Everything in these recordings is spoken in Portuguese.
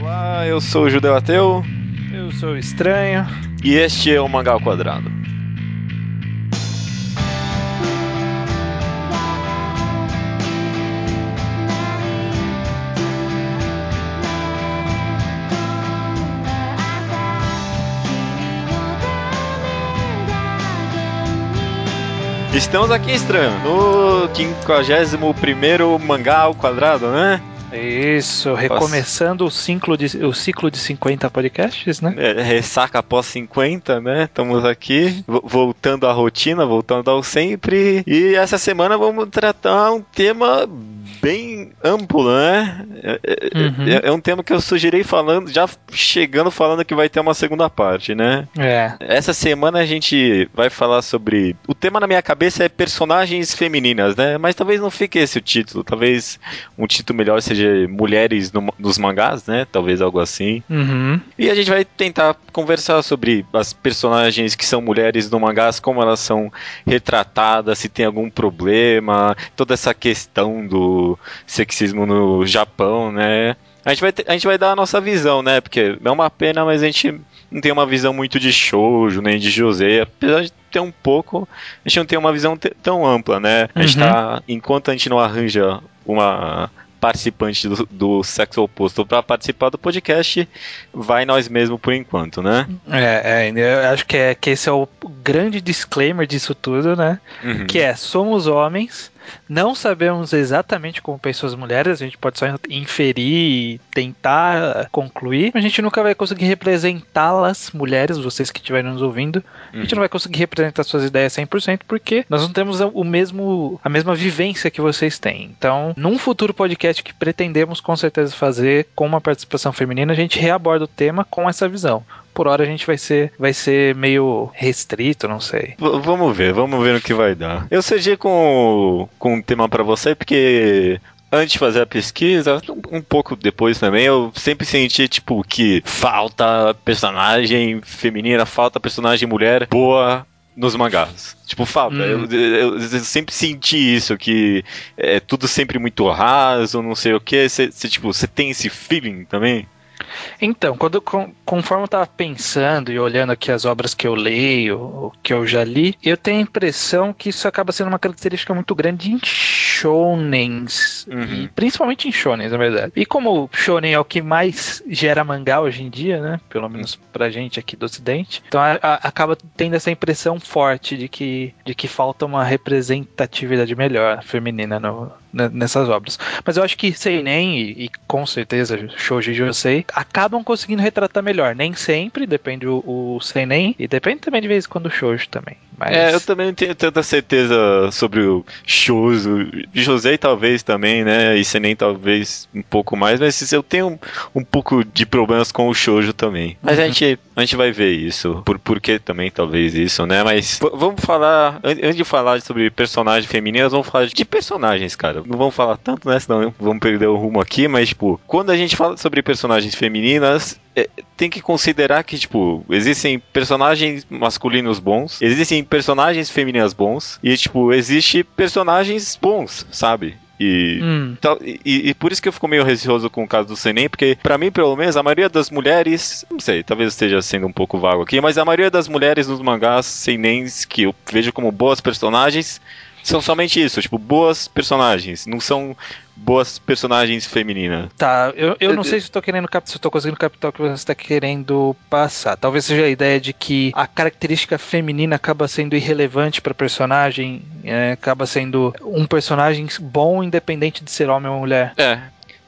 Olá, eu sou o Judeu Ateu. Eu sou o Estranho. E este é o Mangá ao Quadrado. Estamos aqui, estranho, no 51 mangá ao quadrado, né? Isso, recomeçando o ciclo, de, o ciclo de 50 podcasts, né? É, ressaca após 50, né? Estamos aqui, voltando à rotina, voltando ao sempre. E essa semana vamos tratar um tema bem amplo, né? É, é, uhum. é, é, um tema que eu sugeri falando, já chegando falando que vai ter uma segunda parte, né? É. Essa semana a gente vai falar sobre. O tema na minha cabeça é personagens femininas, né? Mas talvez não fique esse o título. Talvez um título melhor seja Mulheres no, nos mangás, né? Talvez algo assim. Uhum. E a gente vai tentar conversar sobre as personagens que são mulheres no mangás, como elas são retratadas, se tem algum problema, toda essa questão do sexismo no Japão, né? A gente, vai ter, a gente vai dar a nossa visão, né? Porque é uma pena, mas a gente não tem uma visão muito de shoujo, nem de José. Apesar de ter um pouco, a gente não tem uma visão tão ampla, né? A gente uhum. tá, enquanto a gente não arranja uma participante do, do sexo oposto para participar do podcast, vai nós mesmo por enquanto, né? É, é, eu acho que, é, que esse é o grande disclaimer disso tudo, né? Uhum. Que é, somos homens, não sabemos exatamente como pensam as mulheres, a gente pode só inferir e tentar concluir, mas a gente nunca vai conseguir representá-las, mulheres, vocês que estiverem nos ouvindo, a gente uhum. não vai conseguir representar suas ideias 100% porque nós não temos o mesmo a mesma vivência que vocês têm. Então, num futuro podcast que pretendemos com certeza fazer com uma participação feminina, a gente reaborda o tema com essa visão por hora a gente vai ser, vai ser meio restrito, não sei. V vamos ver, vamos ver no que vai dar. Eu segui com, com um tema para você, porque antes de fazer a pesquisa, um pouco depois também, eu sempre senti, tipo, que falta personagem feminina, falta personagem mulher boa nos mangás. Tipo, falta. Hum. Eu, eu, eu, sempre senti isso, que é tudo sempre muito raso, não sei o que. Você, tipo, você tem esse feeling também? Então, quando, conforme eu estava pensando e olhando aqui as obras que eu leio, o que eu já li, eu tenho a impressão que isso acaba sendo uma característica muito grande em shonens, uhum. principalmente em shonens, na verdade. E como shonen é o que mais gera mangá hoje em dia, né, pelo menos pra gente aqui do ocidente, então a, a, acaba tendo essa impressão forte de que, de que falta uma representatividade melhor feminina no, nessas obras. Mas eu acho que Seinen e, e com certeza Shoujo Josei acabam conseguindo retratar melhor. Nem sempre, depende o, o Seinen e depende também de vez em quando o Shoujo também. Mas... É, eu também não tenho tanta certeza sobre o Shoujo. Josei talvez também, né? E Seinen talvez um pouco mais, mas eu tenho um, um pouco de problemas com o Shoujo também. Mas a, gente, a gente vai ver isso. Por, por que também talvez isso, né? Mas vamos falar, antes de falar sobre personagens femininas, vamos falar de personagens, cara não vamos falar tanto, né? Senão vamos perder o rumo aqui, mas, tipo, quando a gente fala sobre personagens femininas, é, tem que considerar que, tipo, existem personagens masculinos bons, existem personagens femininas bons, e, tipo, existe personagens bons, sabe? E, hum. tal, e, e, por isso que eu fico meio receoso com o caso do Senem, porque para mim, pelo menos, a maioria das mulheres, não sei, talvez esteja sendo um pouco vago aqui, mas a maioria das mulheres nos mangás Senens que eu vejo como boas personagens são somente isso, tipo, boas personagens, não são boas personagens femininas. Tá, eu, eu não sei se estou querendo se estou conseguindo captar o que você está querendo passar. Talvez seja a ideia de que a característica feminina acaba sendo irrelevante para personagem, é, acaba sendo um personagem bom independente de ser homem ou mulher. É.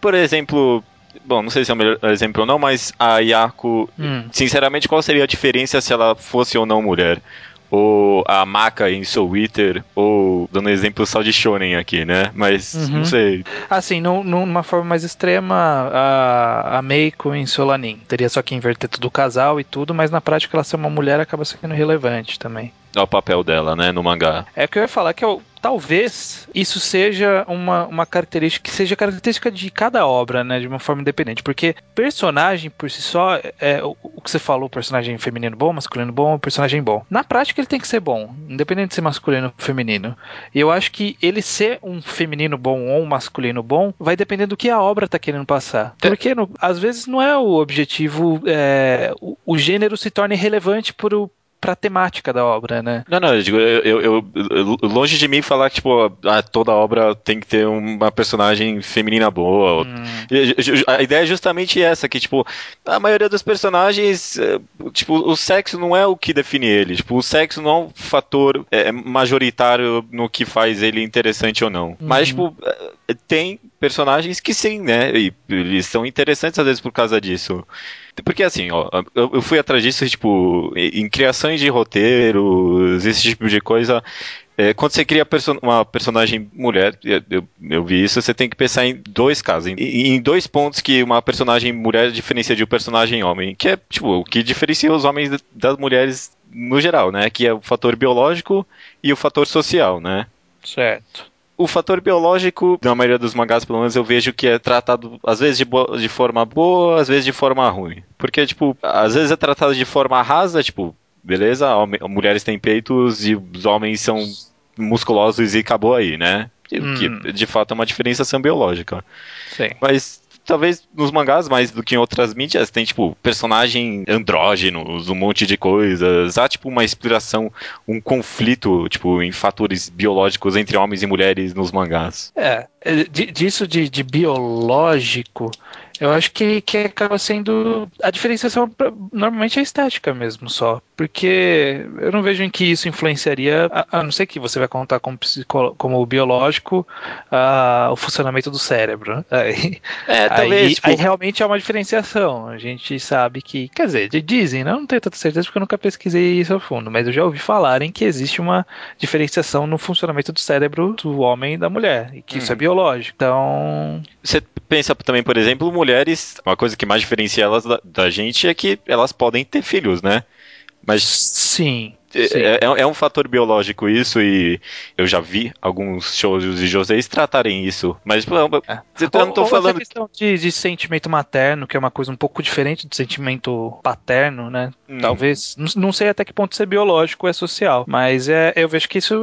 Por exemplo, Bom, não sei se é o melhor exemplo ou não, mas a Yako, hum. sinceramente, qual seria a diferença se ela fosse ou não mulher? Ou a Maka em Soul Eater, ou dando exemplo só de Shonen aqui, né? Mas uhum. não sei. Assim, no, numa forma mais extrema, a, a Meiko em Solanin. Teria só que inverter tudo o casal e tudo, mas na prática ela ser uma mulher acaba sendo relevante também. Ao papel dela, né, no mangá. É que eu ia falar que eu, talvez isso seja uma, uma característica que seja característica de cada obra, né, de uma forma independente, porque personagem por si só é o, o que você falou, personagem feminino bom, masculino bom, personagem bom. Na prática ele tem que ser bom, independente de ser masculino ou feminino. E eu acho que ele ser um feminino bom ou um masculino bom vai depender do que a obra tá querendo passar. É. Porque no, às vezes não é o objetivo, é, o, o gênero se torna irrelevante por, pra temática da obra, né? Não, não, eu digo, eu, eu, eu longe de mim falar que, tipo, ah, toda obra tem que ter uma personagem feminina boa. Hum. A ideia é justamente essa, que, tipo, a maioria dos personagens, eh, tipo, o sexo não é o que define ele. Tipo, o sexo não é um fator é, majoritário no que faz ele interessante ou não. Uhum. Mas, tipo, eh, tem personagens que sim, né? E eles são interessantes às vezes por causa disso. Porque assim, ó, eu, fui atrás disso, tipo, em criações de roteiros, esse tipo de coisa. É, quando você cria perso uma personagem mulher, eu, eu, vi isso, você tem que pensar em dois casos, em, em, dois pontos que uma personagem mulher diferencia de um personagem homem, que é, tipo, o que diferencia os homens das mulheres no geral, né? Que é o fator biológico e o fator social, né? Certo o fator biológico, na maioria dos mangás, pelo menos, eu vejo que é tratado, às vezes, de, de forma boa, às vezes de forma ruim. Porque, tipo, às vezes é tratado de forma rasa, tipo, beleza, mulheres têm peitos e os homens são musculosos e acabou aí, né? Hum. Que de fato é uma diferenciação biológica. Sim. Mas talvez nos mangás mais do que em outras mídias tem tipo personagem andrógenos, um monte de coisas, há tipo uma exploração, um conflito tipo em fatores biológicos entre homens e mulheres nos mangás. É, é disso de, de biológico eu acho que, que acaba sendo. A diferenciação normalmente é estética mesmo só. Porque eu não vejo em que isso influenciaria, a, a não ser que você vai contar como, como biológico uh, o funcionamento do cérebro. Aí, é, talvez. Aí, tipo... aí, realmente é uma diferenciação. A gente sabe que. Quer dizer, dizem, né? eu não tenho tanta certeza porque eu nunca pesquisei isso a fundo, mas eu já ouvi falarem que existe uma diferenciação no funcionamento do cérebro do homem e da mulher. E que hum. isso é uhum. biológico. Então. Você pensa também, por exemplo, mulheres, uma coisa que mais diferencia elas da, da gente é que elas podem ter filhos, né? Mas sim. É, é, é, um fator biológico isso, e eu já vi alguns shows de José tratarem isso. Mas é. eu não tô ou falando. Essa questão de, de, sentimento materno, que é uma coisa um pouco diferente do sentimento paterno, né? Hum. Talvez. Não, não, sei até que ponto isso é biológico ou é social. Mas é, eu vejo que isso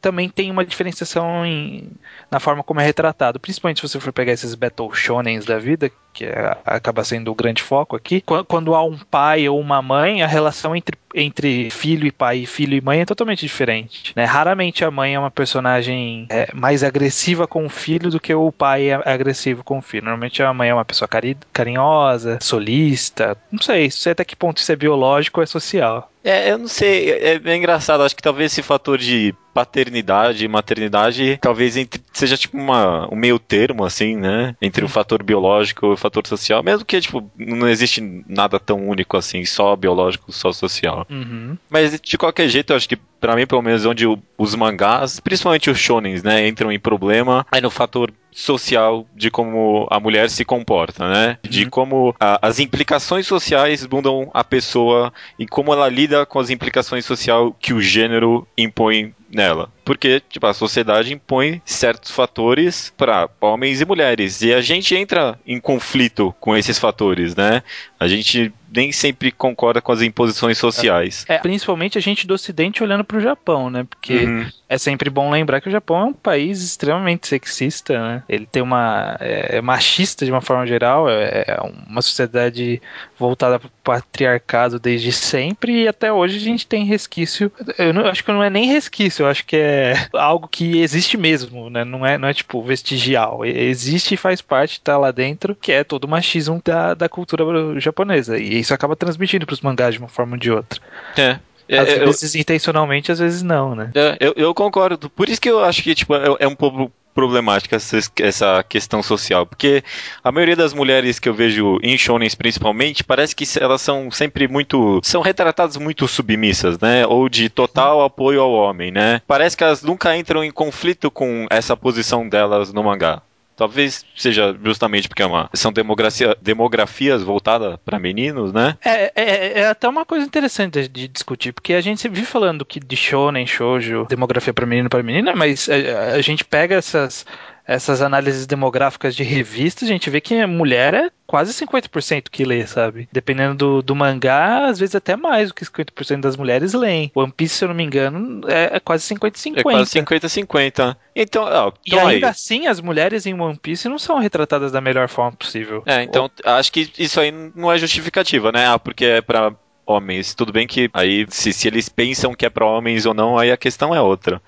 também tem uma diferenciação em, na forma como é retratado. Principalmente se você for pegar esses Battle Shonens da vida, que é, acaba sendo o grande foco aqui. Quando há um pai ou uma mãe, a relação entre, entre filho e pai pai, filho e mãe é totalmente diferente. Né? Raramente a mãe é uma personagem é, mais agressiva com o filho do que o pai é agressivo com o filho. Normalmente a mãe é uma pessoa cari carinhosa, solista. Não sei, não sei até que ponto isso é biológico ou é social. É, eu não sei, é, é engraçado, acho que talvez esse fator de paternidade e maternidade talvez entre, seja tipo uma, um meio termo, assim, né? Entre o fator biológico e o fator social, mesmo que, tipo, não existe nada tão único assim, só biológico, só social. Uhum. Mas de qualquer jeito, eu acho que para mim, pelo menos, onde os mangás, principalmente os shonens, né, entram em problema, é no fator social de como a mulher se comporta, né? De uhum. como a, as implicações sociais mudam a pessoa e como ela lida com as implicações sociais que o gênero impõe nela. Porque, tipo, a sociedade impõe certos fatores para homens e mulheres. E a gente entra em conflito com esses fatores, né? A gente nem sempre concorda com as imposições sociais. É, principalmente a gente do Ocidente olhando para o Japão, né? Porque uhum. É sempre bom lembrar que o Japão é um país extremamente sexista, né? Ele tem uma é, é machista de uma forma geral, é, é uma sociedade voltada para o patriarcado desde sempre e até hoje a gente tem resquício. Eu não, acho que não é nem resquício, eu acho que é algo que existe mesmo, né? Não é, não é tipo vestigial. Existe e faz parte, tá lá dentro, que é todo o machismo da, da cultura japonesa. E isso acaba transmitindo para os mangás de uma forma ou de outra. É. É, às vezes eu, intencionalmente, às vezes não, né? É, eu, eu, concordo. Por isso que eu acho que tipo, é, é um pouco problemática essa, essa questão social, porque a maioria das mulheres que eu vejo em shonens principalmente, parece que elas são sempre muito, são retratadas muito submissas, né, ou de total apoio ao homem, né, parece que elas nunca entram em conflito com essa posição delas no mangá. Talvez seja justamente porque é uma, são demografia, demografias voltadas para meninos, né? É, é, é, até uma coisa interessante de discutir, porque a gente vive falando que de shonen, shoujo, demografia para menino para menina, mas a, a gente pega essas essas análises demográficas de revistas, a gente vê que mulher é quase 50% que lê, sabe? Dependendo do, do mangá, às vezes até mais do que 50% das mulheres leem. One Piece, se eu não me engano, é, é quase 50-50. É quase 50-50. Então, ó, e então ainda aí. assim, as mulheres em One Piece não são retratadas da melhor forma possível. É, então Ou... acho que isso aí não é justificativa, né? Ah, porque é pra homens. Tudo bem que aí, se, se eles pensam que é para homens ou não, aí a questão é outra.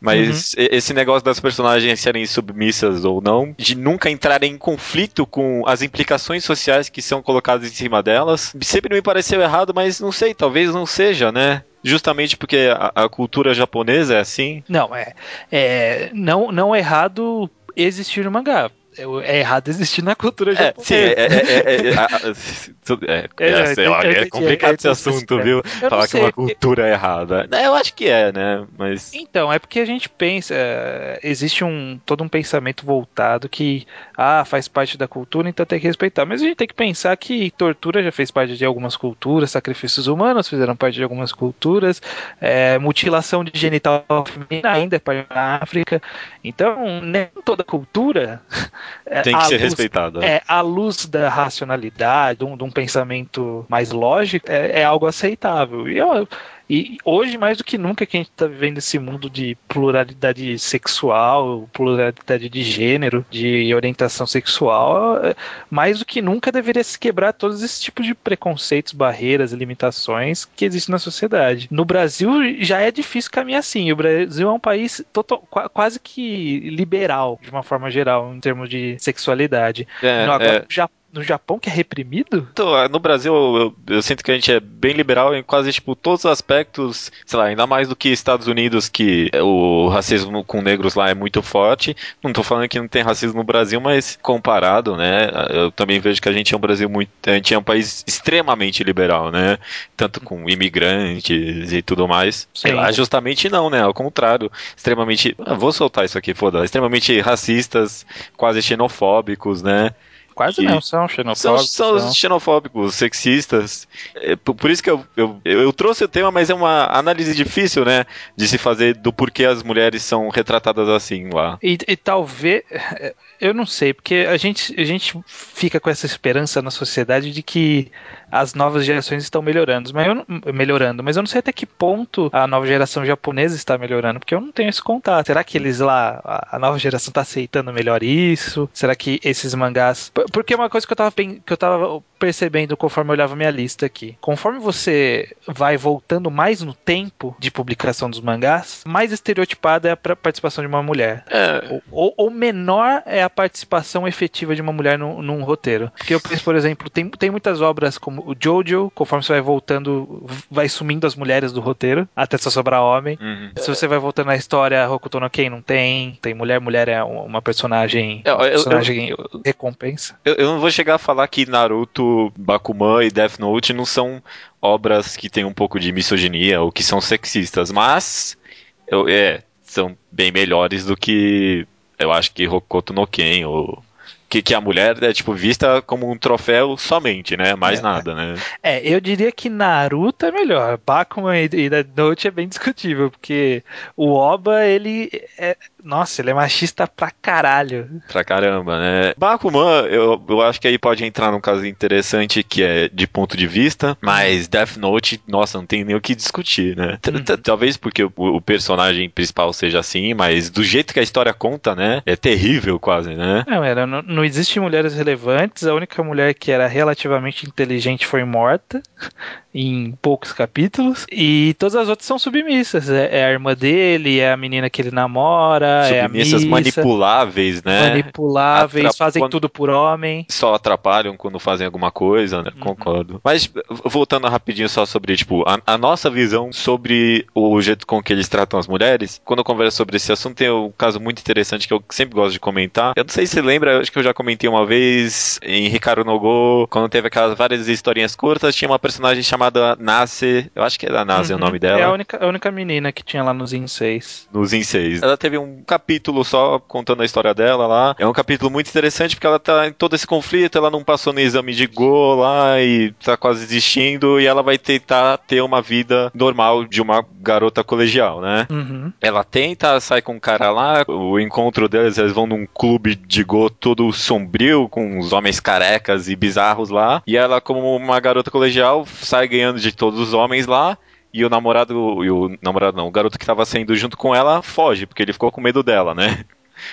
Mas uhum. esse negócio das personagens serem submissas ou não, de nunca entrarem em conflito com as implicações sociais que são colocadas em cima delas, sempre me pareceu errado, mas não sei, talvez não seja, né? Justamente porque a, a cultura japonesa é assim. Não, é, é não, não é errado existir no mangá é errado existir na cultura japonesa. Sim, é, é, sei lá, é complicado esse assunto, viu? Falar que é uma cultura é errada. Eu acho que é, né? Mas... Então, é porque a gente pensa, existe um todo um pensamento voltado que ah, faz parte da cultura, então tem que respeitar. Mas a gente tem que pensar que tortura já fez parte de algumas culturas, sacrifícios humanos fizeram parte de algumas culturas, é, mutilação de genital feminina ainda é parte da África. Então, nem toda cultura é, Tem que ser luz, respeitada. É, à luz da racionalidade, de um, de um pensamento mais lógico, é, é algo aceitável. E eu, e hoje, mais do que nunca, que a gente está vivendo esse mundo de pluralidade sexual, pluralidade de gênero, de orientação sexual, mais do que nunca deveria se quebrar todos esses tipos de preconceitos, barreiras, limitações que existem na sociedade. No Brasil já é difícil caminhar assim. O Brasil é um país total, quase que liberal, de uma forma geral, em termos de sexualidade. É, no, agora, é. Japão no Japão que é reprimido? Então, é, no Brasil, eu, eu, sinto que a gente é bem liberal em quase, tipo, todos os aspectos, sei lá, ainda mais do que Estados Unidos, que o racismo com negros lá é muito forte. Não tô falando que não tem racismo no Brasil, mas comparado, né, eu também vejo que a gente é um Brasil muito, a gente é um país extremamente liberal, né, tanto com imigrantes e tudo mais. Sei lá, justamente não, né, ao contrário, extremamente, ah, vou soltar isso aqui, foda, extremamente racistas, quase xenofóbicos, né, Quase não, são xenofóbicos. São, são xenofóbicos, sexistas. É, por isso que eu, eu, eu, trouxe o tema, mas é uma análise difícil, né? De se fazer do porquê as mulheres são retratadas assim lá. E, e talvez. Eu não sei, porque a gente, a gente fica com essa esperança na sociedade de que as novas gerações estão melhorando, mas eu não, melhorando, mas eu não sei até que ponto a nova geração japonesa está melhorando, porque eu não tenho esse contato. Será que eles lá, a nova geração está aceitando melhor isso? Será que esses mangás. Porque é uma coisa que eu tava, que eu tava percebendo conforme eu olhava minha lista aqui. Conforme você vai voltando mais no tempo de publicação dos mangás, mais estereotipada é a participação de uma mulher. É. Ou, ou, menor é a participação efetiva de uma mulher num, num roteiro. Porque eu penso, por exemplo, tem, tem muitas obras como o Jojo, conforme você vai voltando, vai sumindo as mulheres do roteiro, até só sobrar homem. Uhum. Se você vai voltando na história, Hokuto no Ken não tem, tem mulher, mulher é uma personagem, eu, eu, personagem eu, recompensa. Eu, eu não vou chegar a falar que Naruto Bakuman e Death Note não são obras que têm um pouco de misoginia ou que são sexistas, mas eu, é, são bem melhores do que eu acho que Hokuto no Ken ou que, que a mulher é tipo vista como um troféu somente, né? Mais é, nada, né? É, eu diria que Naruto é melhor. Bakuman e, e Death Note é bem discutível, porque o Oba, ele é, nossa, ele é machista pra caralho. Pra caramba, né? Bakuman, eu, eu acho que aí pode entrar num caso interessante que é de ponto de vista, mas Death Note, nossa, não tem nem o que discutir, né? Uhum. Talvez porque o, o, personagem principal seja assim, mas do jeito que a história conta, né? É terrível quase, né? Não, era, não, não existe mulheres relevantes, a única mulher que era relativamente inteligente foi morta em poucos capítulos, e todas as outras são submissas. É, é a irmã dele, é a menina que ele namora, é a missa, manipuláveis, né? Manipuláveis, Atrap fazem quando... tudo por homem. Só atrapalham quando fazem alguma coisa, né? Uhum. Concordo. Mas voltando rapidinho só sobre, tipo, a, a, nossa visão sobre o jeito com que eles tratam as mulheres, quando eu converso sobre esse assunto, tem um caso muito interessante que eu sempre gosto de comentar. Eu não sei se você lembra, acho que eu já já comentei uma vez em Ricardo Nogô, quando teve aquelas várias historinhas curtas, tinha uma personagem chamada Nace, eu acho que era Nace uhum. o nome dela. É a única, a única menina que tinha lá nos In 6. Nos In 6. Ela teve um capítulo só contando a história dela lá. É um capítulo muito interessante porque ela tá em todo esse conflito, ela não passou no exame de Go lá e tá quase desistindo e ela vai tentar ter uma vida normal de uma garota colegial, né? Uhum. Ela tenta, sai com um cara lá, o encontro deles, eles vão num clube de Go todo sombrio, com os homens carecas e bizarros lá, e ela, como uma garota colegial, sai ganhando de todos os homens lá, e o namorado, e o namorado não, o garoto que tava saindo junto com ela foge, porque ele ficou com medo dela, né?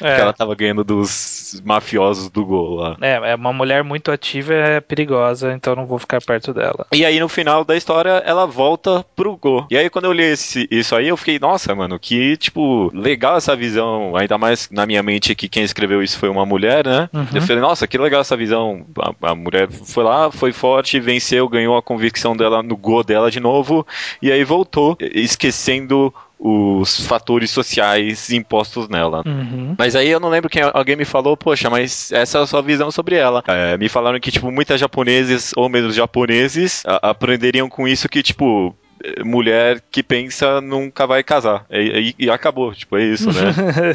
É. Que ela tava ganhando dos mafiosos do gol lá. É, é uma mulher muito ativa é perigosa, então não vou ficar perto dela. E aí no final da história ela volta pro Go. E aí quando eu li esse, isso aí eu fiquei, nossa, mano, que tipo, legal essa visão, ainda mais na minha mente que quem escreveu isso foi uma mulher, né? Uhum. Eu falei, nossa, que legal essa visão. A, a, mulher foi lá, foi forte, venceu, ganhou a convicção dela no Go dela de novo, e aí voltou, esquecendo os fatores sociais impostos nela. Uhum. Mas aí eu não lembro quem alguém me falou, poxa, mas essa é a sua visão sobre ela. É, me falaram que, tipo, muitas japoneses, ou menos japoneses, a, aprenderiam com isso que, tipo, mulher que pensa nunca vai casar. E, e, e acabou, tipo, é isso, né?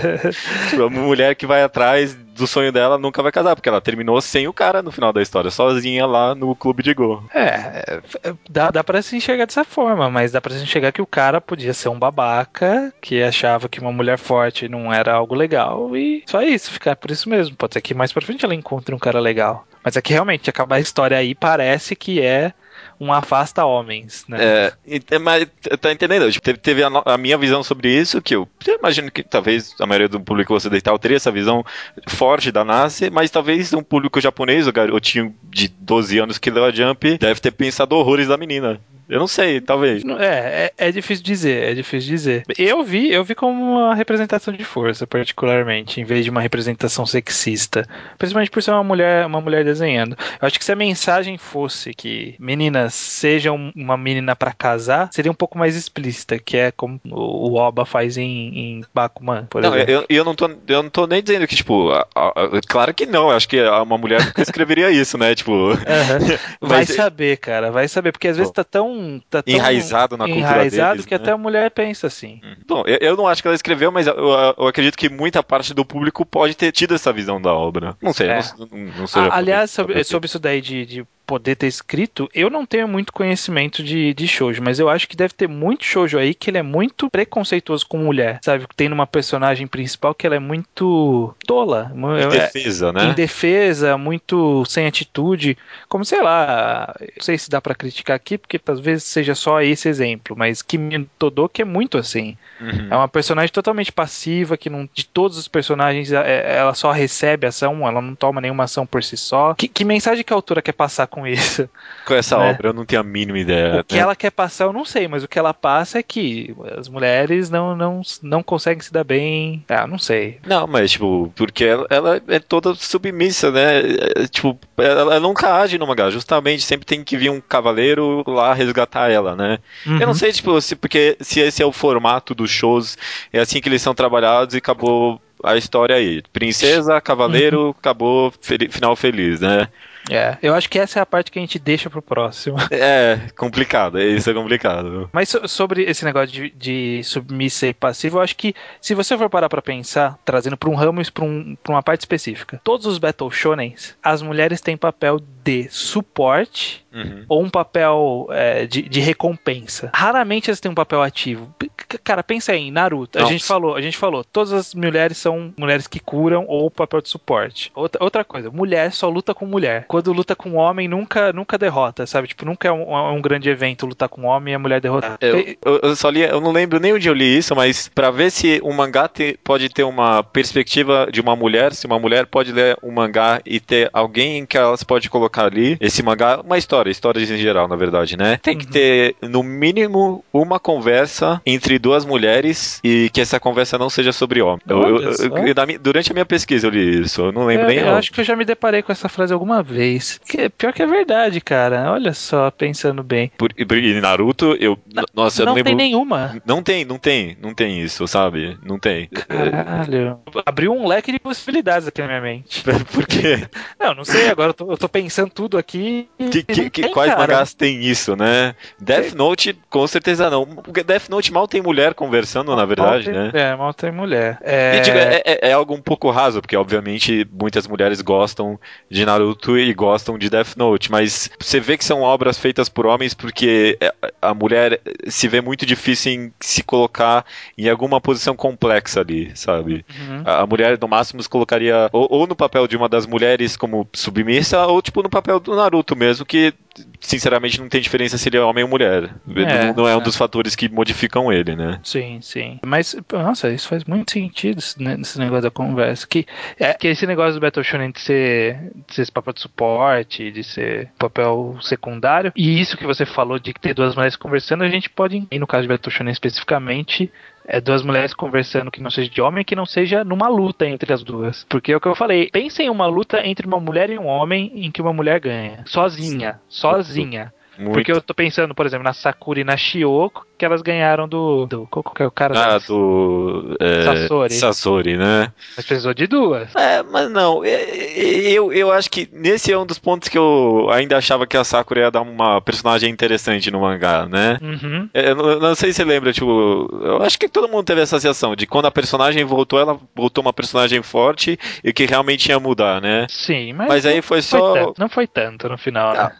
tipo, a mulher que vai atrás do sonho dela nunca vai casar, porque ela terminou sem o cara no final da história, sozinha lá no clube de gol. É, é, dá, dá pra se enxergar dessa forma, mas dá pra se enxergar que o cara podia ser um babaca, que achava que uma mulher forte não era algo legal, e só isso, ficar por isso mesmo. Pode ser que mais pra frente ela encontre um cara legal. Mas é que realmente, acabar a história aí parece que é um afasta homens, né? É, mas tá entendendo? Tipo, teve, a, a, minha visão sobre isso, que eu, eu, imagino que talvez a maioria do público ocidental teria essa visão forte da NASA, mas talvez um público japonês, o garotinho de 12 anos que leu a Jump, deve ter pensado horrores da menina. Eu não sei, talvez. É, é, é, difícil dizer, é difícil dizer. Eu vi, eu vi como uma representação de força, particularmente, em vez de uma representação sexista. Principalmente por ser uma mulher, uma mulher desenhando. Eu acho que se a mensagem fosse que meninas sejam uma menina para casar, seria um pouco mais explícita, que é como o Oba faz em, em Bakuman, por não, exemplo. Eu, eu, não tô, eu não tô nem dizendo que, tipo, a, a, claro que não, eu acho que uma mulher nunca escreveria isso, né? Tipo. Uhum. Vai saber, cara, vai saber, porque às vezes tá tão tá tão enraizado na cultura enraizado deles, que né? até a mulher pensa assim. Uhum. Bom, eu, eu, não acho que ela escreveu, mas eu, eu, acredito que muita parte do público pode ter tido essa visão da obra. Não sei, é. não, não, não sei. aliás, sobre, sobre isso daí de, de poder ter escrito, eu não tenho muito conhecimento de, de shoujo, mas eu acho que deve ter muito shoujo aí que ele é muito preconceituoso com mulher, sabe? Tem uma personagem principal que ela é muito tola. Indefesa, é, né? Indefesa, muito sem atitude, como sei lá, não sei se dá para criticar aqui, porque talvez seja só esse exemplo, mas Kimi Todok é muito assim. Uhum. É uma personagem totalmente passiva, que não, de todos os personagens é, ela só recebe ação, ela não toma nenhuma ação por si só. Que, que mensagem que a autora quer passar com isso? Com essa né? obra, eu não tenho a mínima ideia. O que né? ela quer passar, eu não sei, mas o que ela passa é que as mulheres não, não, não conseguem se dar bem. Ah, não sei. Não, mas, tipo, porque ela, ela é toda submissa, né? É, tipo, ela, ela nunca age no mangá, justamente sempre tem que vir um cavaleiro lá resgatar ela, né? Uhum. Eu não uhum. sei, tipo, se, porque se esse é o formato dos shows, é assim que eles são trabalhados e acabou a história aí. Princesa, cavaleiro, uhum. acabou, final feliz, né? É, eu acho que essa é a parte que a gente deixa pro próximo. É, complicado, isso é complicado. Mas so, sobre esse negócio de, de submissa e passivo, eu acho que se você for parar pra pensar, trazendo pra um ramo e pra, um, pra uma parte específica, todos os Battle Shonens, as mulheres têm papel de suporte uhum. ou um papel é, de, de, recompensa. Raramente elas têm um papel ativo. Cara, pensa aí, em Naruto. A gente falou, a gente falou, todas as mulheres são mulheres que curam ou papel de suporte. Outra, outra coisa, mulher só luta com mulher quando luta com homem, nunca, nunca derrota, sabe? Tipo, nunca é um, é um grande evento lutar com homem e a mulher derrotar. Eu, eu, eu, só li, eu não lembro nem onde eu li isso, mas para ver se um mangá te, pode ter uma perspectiva de uma mulher, se uma mulher pode ler um mangá e ter alguém que elas pode colocar ali, esse mangá, uma história história, histórias em geral, na verdade, né? Tem que ter, no mínimo, uma conversa entre duas mulheres e que essa conversa não seja sobre homem. Eu- eu- eu- na durante a minha pesquisa eu li isso, eu não lembro nem É, eu onde. acho que eu já me deparei com essa frase alguma vez. Que, pior que é verdade, cara. Olha só, pensando bem. Por, e Naruto, eu. Nossa, eu não não lembro. tem nenhuma. Não tem, não tem, não tem isso, sabe? Não tem. Caralho. Abriu um leque de possibilidades aqui na minha mente. Por quê? Não, não sei, agora eu tô, eu tô pensando tudo aqui. Que, que- não que- tem, quais cara. mangás tem isso, né? Death Note, com certeza não. Death Note mal tem mulher conversando, na verdade, Mal né? tem- É, mal tem mulher. É, E, digo, é, é- é algo um pouco raso, porque obviamente muitas mulheres gostam de Naruto e gostam de Death Note, mas você vê que são obras feitas por homens porque é, a mulher se vê muito difícil em se colocar em alguma posição complexa ali, sabe? Uhum. A a mulher, no máximo, se colocaria ou, ou no papel de uma das mulheres como submissa, ou tipo no papel do Naruto mesmo, que sinceramente não tem diferença se ele é homem ou mulher. É, não, não é um é. dos fatores que modificam ele, né? Sim, sim. Mas, nossa, isso faz muito sentido esse, ne- esse negócio da conversa. Que, é, que esse negócio do Battle Shonen de ser, de ser esse papel de suporte, de ser papel secundário. E isso que você falou de ter duas mulheres conversando, a gente pode, e no caso de Battle Shonen especificamente, é duas mulheres conversando que não seja de homem, que não seja numa luta entre as duas. Porque é o que eu falei. Pense em uma luta entre uma mulher e um homem em que uma mulher ganha. Sozinha. Sozinha. Muito. Porque eu tô pensando, por exemplo, na Sakura e na Shioko, que elas ganharam do. do qual que é o cara? Ah, do. É, Sasori. Sasori, né? Mas precisou de duas. É, mas não. Eu, eu acho que nesse é um dos pontos que eu ainda achava que a Sakura ia dar uma personagem interessante no mangá, né? Uhum. É, Eu não, eu não sei se você lembra, tipo, eu acho que todo mundo teve essa sensação de quando a personagem voltou, ela voltou uma personagem forte e que realmente ia mudar, né? Sim, mas. Mas aí foi foi só. tanto, não foi tanto no final, né?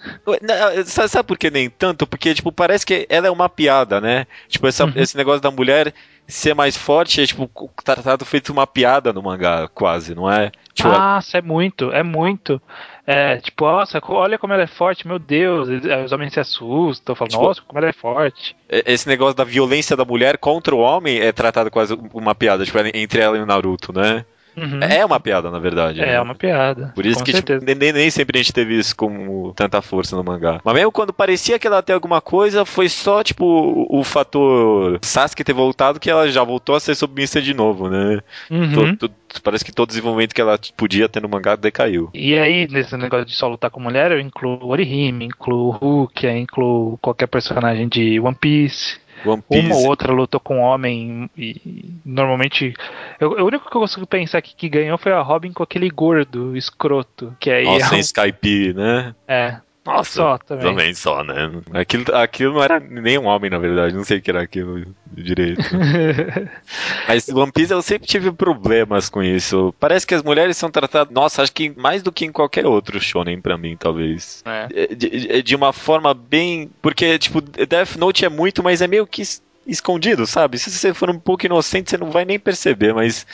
Sabe, sabe por que nem tanto? Porque, tipo, parece que ela é uma piada, né? Tipo, essa- Uhum. esse negócio da mulher ser mais forte é, tipo, tratado feito uma piada no mangá, quase, não é? Tipo, Nossa, é muito, é muito. É, tipo, nossa, olha como ela é forte, meu Deus. Aí Os homens se assustam, falam, Tipo- nossa, como ela é forte. esse negócio da violência da mulher contra o homem é tratado quase uma piada, tipo, entre ela e o Naruto, né? Uhum. É uma piada, na verdade. É, né? uma piada. Por isso com que tipo, nem, nem sempre a gente teve isso com tanta força no mangá. Mas mesmo quando parecia que ela tem alguma coisa, foi só, tipo, o, o fator Sasuke ter voltado que ela já voltou a ser submissa de novo, né? Uhum. To- to- parece que todo desenvolvimento que ela podia ter no mangá decaiu. E aí, nesse negócio de só lutar com mulher, eu incluo o Orihime, incluo eu incluo qualquer personagem de One Piece. One Uma ou Piece. outra lutou com homem e normalmente. Eu, o único que eu consigo pensar aqui que ganhou foi a Robin com aquele gordo, escroto. Que aí Nossa, é, um- Skype, né? é. Nossa, Só também. também só, né? Aquilo, aquilo não era nem um homem, na verdade. Não sei o que era aquilo direito. Mas One Piece eu sempre tive problemas com isso. Parece que as mulheres são tratadas. Nossa, acho que mais do que em qualquer outro shonen pra mim, talvez. É. É, De, de uma forma bem. Porque, tipo, Death Note é muito, mas é meio que escondido, sabe? Se você for um pouco inocente, você não vai nem perceber, mas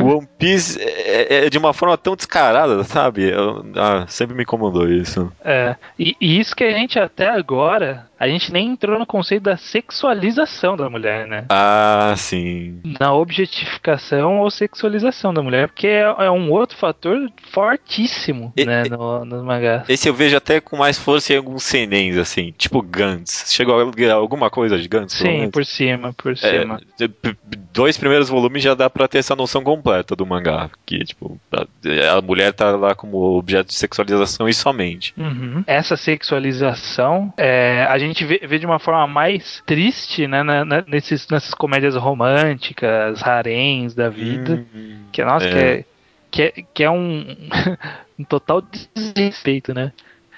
o One Piece é, é de uma forma tão descarada, sabe? Eu- ah, sempre me incomodou isso. É, e, e isso que a gente até agora, a gente nem entrou no conceito da sexualização da mulher, né? Ah, sim. Na objetificação ou sexualização da mulher, porque é, é um outro fator fortíssimo, E- né, no, nos mangás. Esse eu vejo até com mais força em alguns senens, assim, tipo Gantz. Chegou a alguma coisa de Gantz? Sim, por cima, por É, cima. dois primeiros volumes já dá pra ter essa noção completa do mangá. Que, tipo, a, a mulher tá lá como objeto de sexualização e somente. Uhum. Essa sexualização é, a gente vê, vê de uma forma mais triste, né, na- na- nesses, nessas comédias românticas, haréns da vida. Hum, Que, nossa, É. que é, que é, que é um, um total desrespeito, né?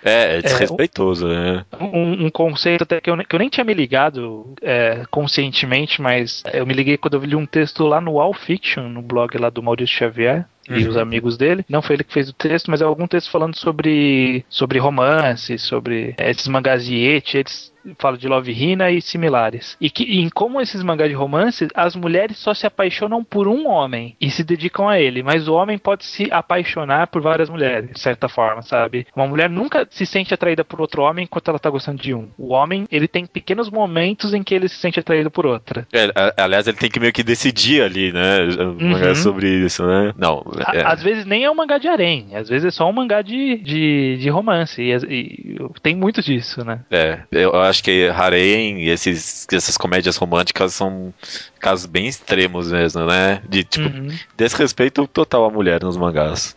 É, é desrespeitoso, né? Um, um conceito até que eu, que eu nem tinha me ligado é, conscientemente, mas eu me liguei quando eu li um texto lá no All Fiction, no blog lá do Maurício Xavier. E Uhum. os amigos dele. Não foi ele que fez o texto, mas é algum texto falando sobre, sobre romance, sobre é, esses mangás de eti, eles falam de Love Hina e similares. E que e em como esses mangás de romance, as mulheres só se apaixonam por um homem e se dedicam a ele, mas o homem pode se apaixonar por várias mulheres, de certa forma, sabe? Uma mulher nunca se sente atraída por outro homem enquanto ela tá gostando de um. O homem, ele tem pequenos momentos em que ele se sente atraído por outra. É, aliás, ele tem que meio que decidir ali, né? Uhum. sobre isso, né? Não, é. Às vezes nem é um mangá de harém, às vezes é só um mangá de, de, de romance. E, e, tem muito disso, né? É, eu acho que harém e esses, essas comédias românticas são casos bem extremos mesmo, né? De tipo, uhum. desrespeito total à mulher nos mangás.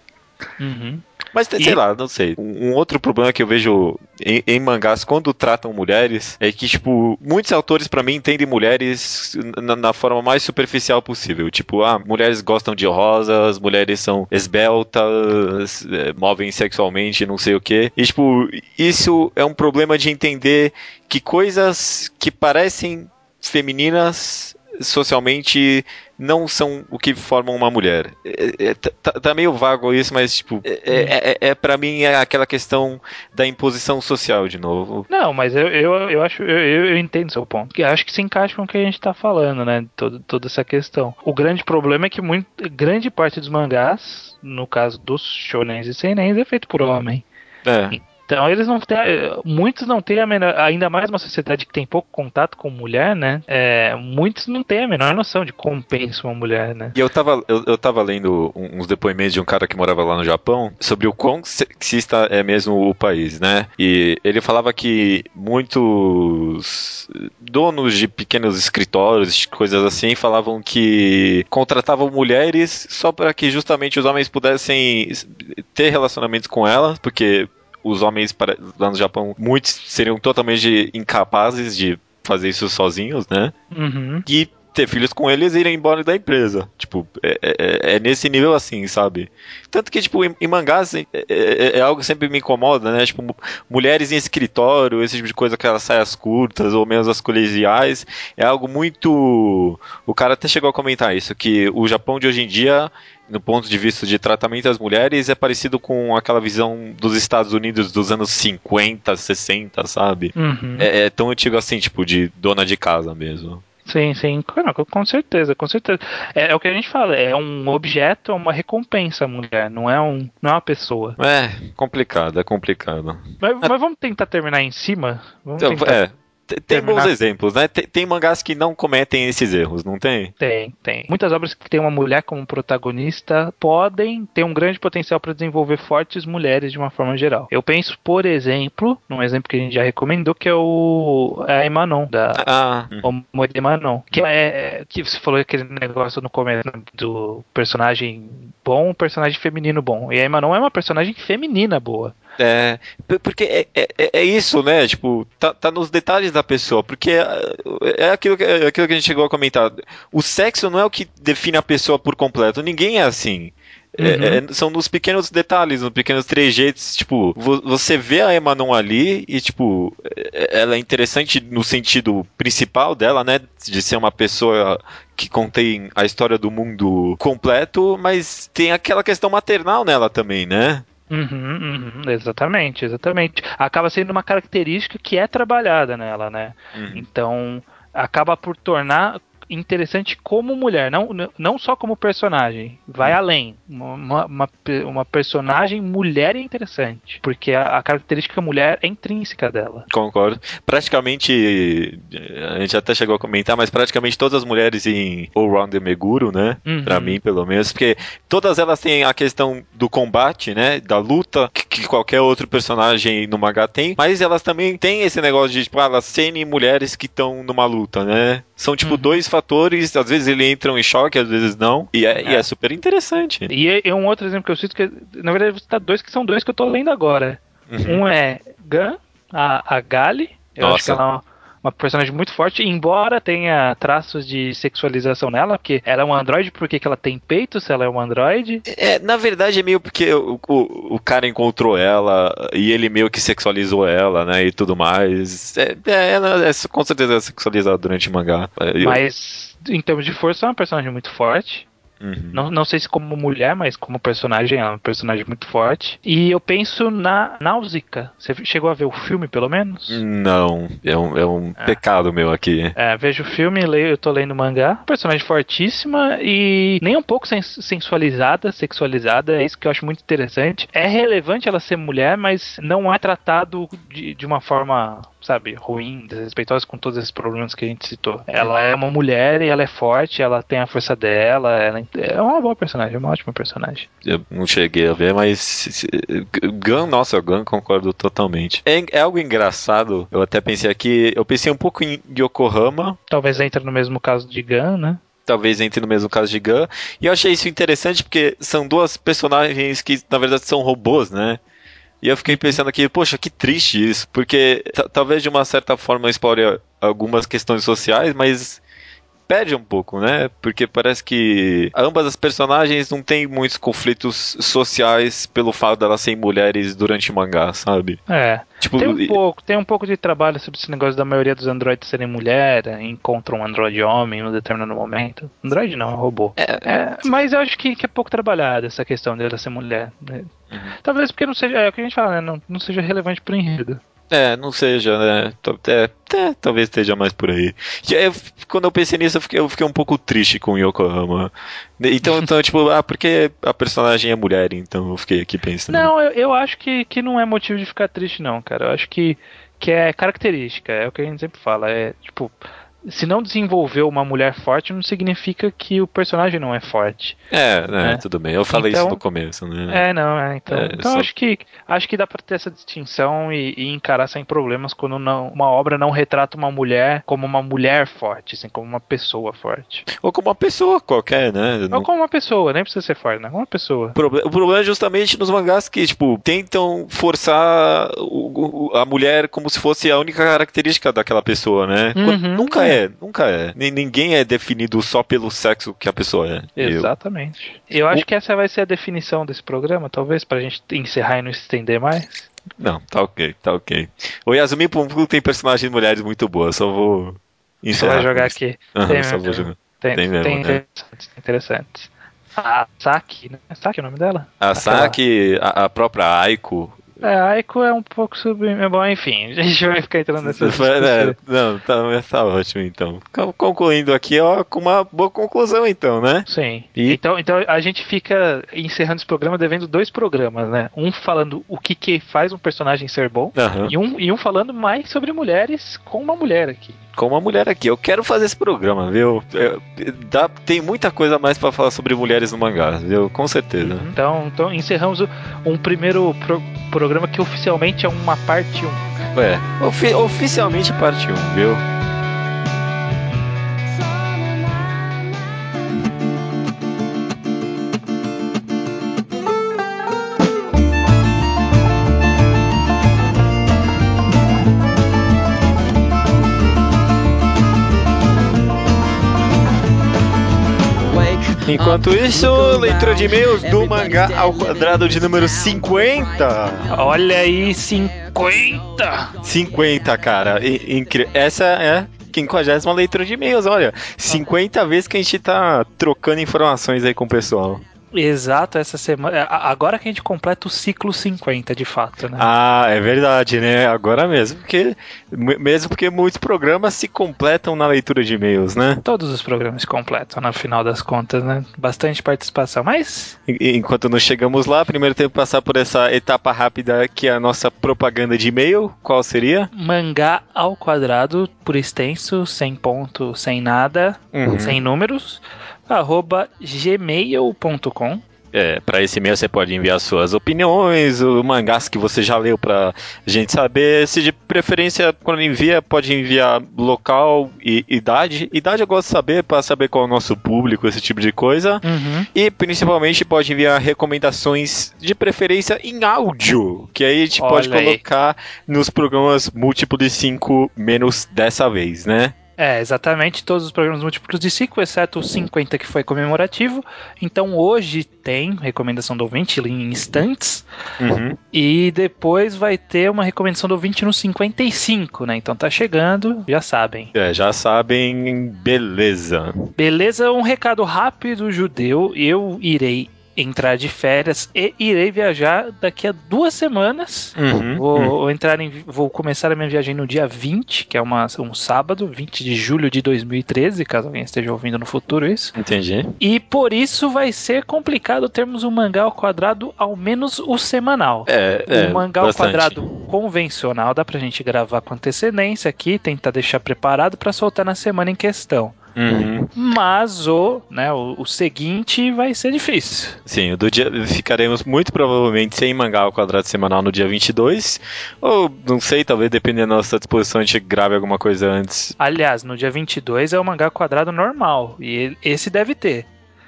Uhum. Mas sei e... lá, não sei. Um, outro problema que eu vejo em, em, mangás quando tratam mulheres é que, tipo, muitos autores para mim entendem mulheres na, na, forma mais superficial possível. Tipo, ah, mulheres gostam de rosas, mulheres são esbeltas, é, movem sexualmente, não sei o que. E, tipo, isso é um problema de entender que coisas que parecem femininas socialmente não são o que formam uma mulher. É, é, tá, tá, meio vago isso, mas tipo, é, é, é, é para mim é aquela questão da imposição social de novo. Não, mas eu, eu, eu acho, eu, eu entendo seu ponto. Que acho que se encaixa com o que a gente tá falando, né? Todo, toda essa questão. O grande problema é que muito, grande parte dos mangás, no caso dos shonens e seinens, é feito por homem. É. Então eles não têm. Muitos não têm a menor. Ainda mais uma sociedade que tem pouco contato com mulher, né? É, muitos não têm a menor noção de como pensa uma mulher, né? E eu tava, eu, eu tava lendo uns depoimentos de um cara que morava lá no Japão sobre o quão sexista é mesmo o país, né? E ele falava que muitos donos de pequenos escritórios, coisas assim, falavam que contratavam mulheres só para que justamente os homens pudessem ter relacionamentos com elas, porque os homens lá no Japão, muitos seriam totalmente incapazes de fazer isso sozinhos, né? Uhum. E ter filhos com eles e irem embora da empresa. Tipo, é, é, é, nesse nível assim, sabe? Tanto que, tipo, em, em mangás é, é, é, algo que sempre me incomoda, né? Tipo, mulheres em escritório, esse tipo de coisa, aquelas saias curtas, ou menos as colegiais, é algo muito. O cara até chegou a comentar isso, que o Japão de hoje em dia no ponto de vista de tratamento das mulheres, é parecido com aquela visão dos Estados Unidos dos anos 50, 60, sabe? Uhum. É, é, tão antigo assim, tipo, de dona de casa mesmo. Sim, sim, com certeza, com certeza. É, é, o que a gente fala, é um objeto, é uma recompensa a mulher, não é, um, não é uma pessoa. É, complicado, é complicado. Mas, mas vamos tentar terminar em cima? Vamos então, tentar... É, tem bons exemplos, né? Tem, tem, mangás que não cometem esses erros, não tem? Tem, tem. Muitas obras que tem uma mulher como protagonista podem ter um grande potencial para desenvolver fortes mulheres de uma forma geral. Eu penso, por exemplo, num exemplo que a gente já recomendou, que é o a Emanon, da ah. Homo de Emanon. Que é que você falou aquele negócio no começo do personagem bom, personagem feminino bom. E a Emanon é uma personagem feminina boa. É, porque é, é, é, isso, né? Tipo, tá, tá nos detalhes da pessoa. Porque é, é, aquilo, que, é aquilo que a gente chegou a comentar. O sexo não é o que define a pessoa por completo. Ninguém é assim. É, uhum. É, são nos pequenos detalhes, nos pequenos trejeitos. Tipo, você vê a Emanon ali e, tipo, ela é interessante no sentido principal dela, né? De ser uma pessoa que contém a história do mundo completo, mas tem aquela questão maternal nela também, né? Uhum, uhum, exatamente, exatamente. Acaba sendo uma característica que é trabalhada nela, né? Uhum. Então acaba por tornar interessante como mulher, não, não só como personagem, vai além. Uma, uma, uma, personagem mulher é interessante, porque a, a, característica mulher é intrínseca dela. Concordo. Praticamente, a gente até chegou a comentar, mas praticamente todas as mulheres em All Round the Meguro, né? Uhum. Pra mim, pelo menos, porque todas elas têm a questão do combate, né? Da luta, que, que qualquer outro personagem no mangá tem, mas elas também têm esse negócio de, tipo, elas serem mulheres que estão numa luta, né? São, tipo, uhum. dois fatores, às vezes eles entram em choque, às vezes não, e é, é. E é super interessante. E é um outro exemplo que eu cito, que na verdade você tá dois que são dois que eu tô lendo agora. Uhum. Um é Gun, a, a Gali, eu Nossa. acho que ela é uma uma personagem muito forte, embora tenha traços de sexualização nela, porque ela é um androide, por que ela tem peito se ela é um androide? É, na verdade é meio porque o, o, o, cara encontrou ela e ele meio que sexualizou ela, né, e tudo mais. É, é ela é, com certeza é sexualizada durante o mangá. Mas, em termos de força, é uma personagem muito forte. Uhum. Não, não sei se como mulher, mas como personagem, é um personagem muito forte. E eu penso na Náusica. Você chegou a ver o filme, pelo menos? Não, é um, é um é. pecado meu aqui. É, vejo o filme, leio, eu tô lendo mangá. Personagem fortíssima e nem um pouco sensualizada, sexualizada. É isso que eu acho muito interessante. É relevante ela ser mulher, mas não é tratado de, de uma forma sabe, ruim, desrespeitosa com todos esses problemas que a gente citou. Ela é uma mulher e ela é forte, ela tem a força dela, ela, É uma boa personagem, é uma ótima personagem. Eu não cheguei a ver, mas. Gun, nossa, Gun concordo totalmente. É, é, algo engraçado, eu até pensei aqui. Eu pensei um pouco em Yokohama. Talvez entre no mesmo caso de Gun, né? talvez entre no mesmo caso de Gun. E eu achei isso interessante porque são duas personagens que, na verdade, são robôs, né? E eu fiquei pensando aqui, poxa, que triste isso, porque talvez de uma certa forma explore algumas questões sociais, mas perde um pouco, né? Porque parece que ambas as personagens não têm muitos conflitos sociais pelo fato delas serem mulheres durante o mangá, sabe? É. Tipo, tem um pouco, tem um pouco de trabalho sobre esse negócio da maioria dos androides serem mulher, encontram um androide homem em um determinado momento. Android não, é robô. É, é, mas eu acho que, que, é pouco trabalhado essa questão dela ser mulher. Né? Uhum. Talvez porque não seja, é o que a gente fala, né? Não, não seja relevante pro enredo. É, não seja, né? É, é, talvez esteja mais por aí. Quando eu pensei nisso, eu fiquei, eu fiquei, um pouco triste com Yokohama. Então, então, tipo, ah, porque a personagem é mulher, então eu fiquei aqui pensando. Não, eu, eu acho que, que não é motivo de ficar triste, não, cara. Eu acho que, que é característica, é o que a gente sempre fala. É, tipo, se não desenvolveu uma mulher forte, não significa que o personagem não é forte. É, né, né? tudo bem. Eu falei então, isso no começo, né? É, não, é. Então, é, então só... acho que acho que dá pra ter essa distinção e, e, encarar sem problemas quando não, uma obra não retrata uma mulher como uma mulher forte, assim, como uma pessoa forte. Ou como uma pessoa qualquer, né? Ou como uma pessoa, nem precisa ser forte, né? Como uma pessoa. O problema é justamente nos mangás que, tipo, tentam forçar a mulher como se fosse a única característica daquela pessoa, né? Uhum, nunca é é, nunca é. Ninguém é definido só pelo sexo que a pessoa é. Exatamente. Eu, eu acho o... que essa vai ser a definição desse programa, talvez, pra gente encerrar e não estender mais. Não, tá ok, tá ok. O Yasumi Pumpu tem personagens mulheres muito boas, só vou encerrar. Só vai jogar aqui. Uhum, tem, só vou jogar. Tem, tem, mesmo, tem né? interessantes. A Saki, né? Saki é o nome dela? A Saki, a, a própria Aiko, é, Aiko é um pouco sub. Bom, enfim, a gente vai ficar entrando nessa é, Não, tá, tá ótimo então. Concluindo aqui, ó, com uma boa conclusão então, né? Sim. E... Então, então a gente fica encerrando esse programa devendo dois programas, né? Um falando o que, que faz um personagem ser bom uhum. e, um, e um falando mais sobre mulheres com uma mulher aqui com uma mulher aqui. Eu quero fazer esse programa, viu? Eu, dá, tem muita coisa mais para falar sobre mulheres no mangá, viu? Com certeza. Então, então encerramos um primeiro pro, programa que oficialmente é uma parte 1. É, ofi oficialmente parte 1, viu? Enquanto isso, leitura de e-mails do mangá ao quadrado de número 50. Olha aí, 50! 50, cara. Essa é a 50 leitura de e-mails, olha. 50 vezes que a gente tá trocando informações aí com o pessoal. Exato, essa semana. É, agora que a gente completa o ciclo 50, de fato, né? Ah, é verdade, né? Agora mesmo, porque mesmo porque muitos programas se completam na leitura de e-mails, né? Todos os programas se completam, no final das contas, né? Bastante participação, mas. Enquanto não chegamos lá, primeiro tempo passar por essa etapa rápida que é a nossa propaganda de e-mail. Qual seria? Mangá ao quadrado, por extenso, sem ponto, sem nada, uhum. sem números arroba gmail.com. É, para esse e-mail você pode enviar suas opiniões, o mangás que você já leu pra gente saber. Se de preferência, quando envia, pode enviar local e idade. Idade eu gosto de saber, para saber qual é o nosso público, esse tipo de coisa. Uhum. E principalmente pode enviar recomendações, de preferência em áudio, que aí a gente Olha pode colocar aí. nos programas múltiplo de 5 menos dessa vez, né? É, exatamente, todos os programas múltiplos de 5, exceto o 50 que foi comemorativo. Então hoje tem recomendação do ouvinte em instantes. Uhum. E depois vai ter uma recomendação do ouvinte no 55, né? Então tá chegando, já sabem. É, já sabem, beleza. Beleza, um recado rápido, judeu. Eu irei entrar de férias e irei viajar daqui a duas semanas. Uhum, vou, uhum. vou, entrar em, vou começar a minha viagem no dia 20, que é uma, um sábado, 20 de julho de 2013, caso alguém esteja ouvindo no futuro isso. Entendi. E por isso vai ser complicado termos um mangá ao quadrado, ao menos o semanal. É, é o mangá bastante. ao quadrado convencional dá pra gente gravar com antecedência aqui, tentar deixar preparado para soltar na semana em questão. Uhum. Mas o, né, o, o seguinte vai ser difícil. Sim, o do dia, ficaremos muito provavelmente sem mangá ao quadrado semanal no dia 22. Ou, não sei, talvez dependendo da nossa disposição, a gente grave alguma coisa antes. Aliás, no dia 22 é o mangá quadrado normal. E esse deve ter.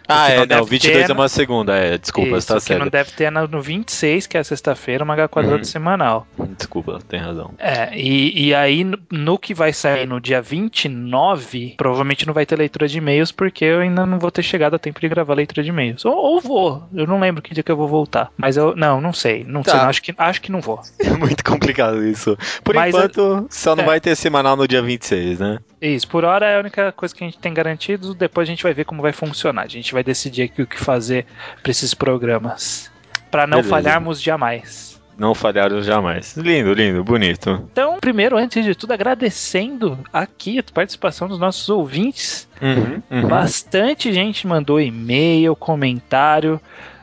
Ah, que é, não não, deve 22 ter é uma segunda, é, desculpa, Isso, você tá que não certo. deve ter no no 26, que é a sexta-feira, mangá quadrado Uhum. semanal. Desculpa, tem razão. É, e, e aí no, no que vai sair no dia 29, provavelmente não vai ter leitura de e-mails, porque eu ainda não vou ter chegado a tempo de gravar leitura de e-mails. Ou, ou vou, eu não lembro que dia que eu vou voltar. Mas eu, não, não sei, não Tá. sei, não, acho, que, acho que não vou. É muito complicado isso. Por Mas, enquanto, só não é. vai ter semanal no dia 26, né? Isso, por hora é a única coisa que a gente tem garantido, depois a gente vai ver como vai funcionar. A gente vai decidir aqui o que fazer pra esses programas. Pra não Beleza. falharmos jamais. Não falharam jamais. Lindo, lindo, bonito. Então, primeiro, antes de tudo, agradecendo aqui a participação dos nossos ouvintes. Uhum, uhum. Bastante gente mandou e-mail, comentário.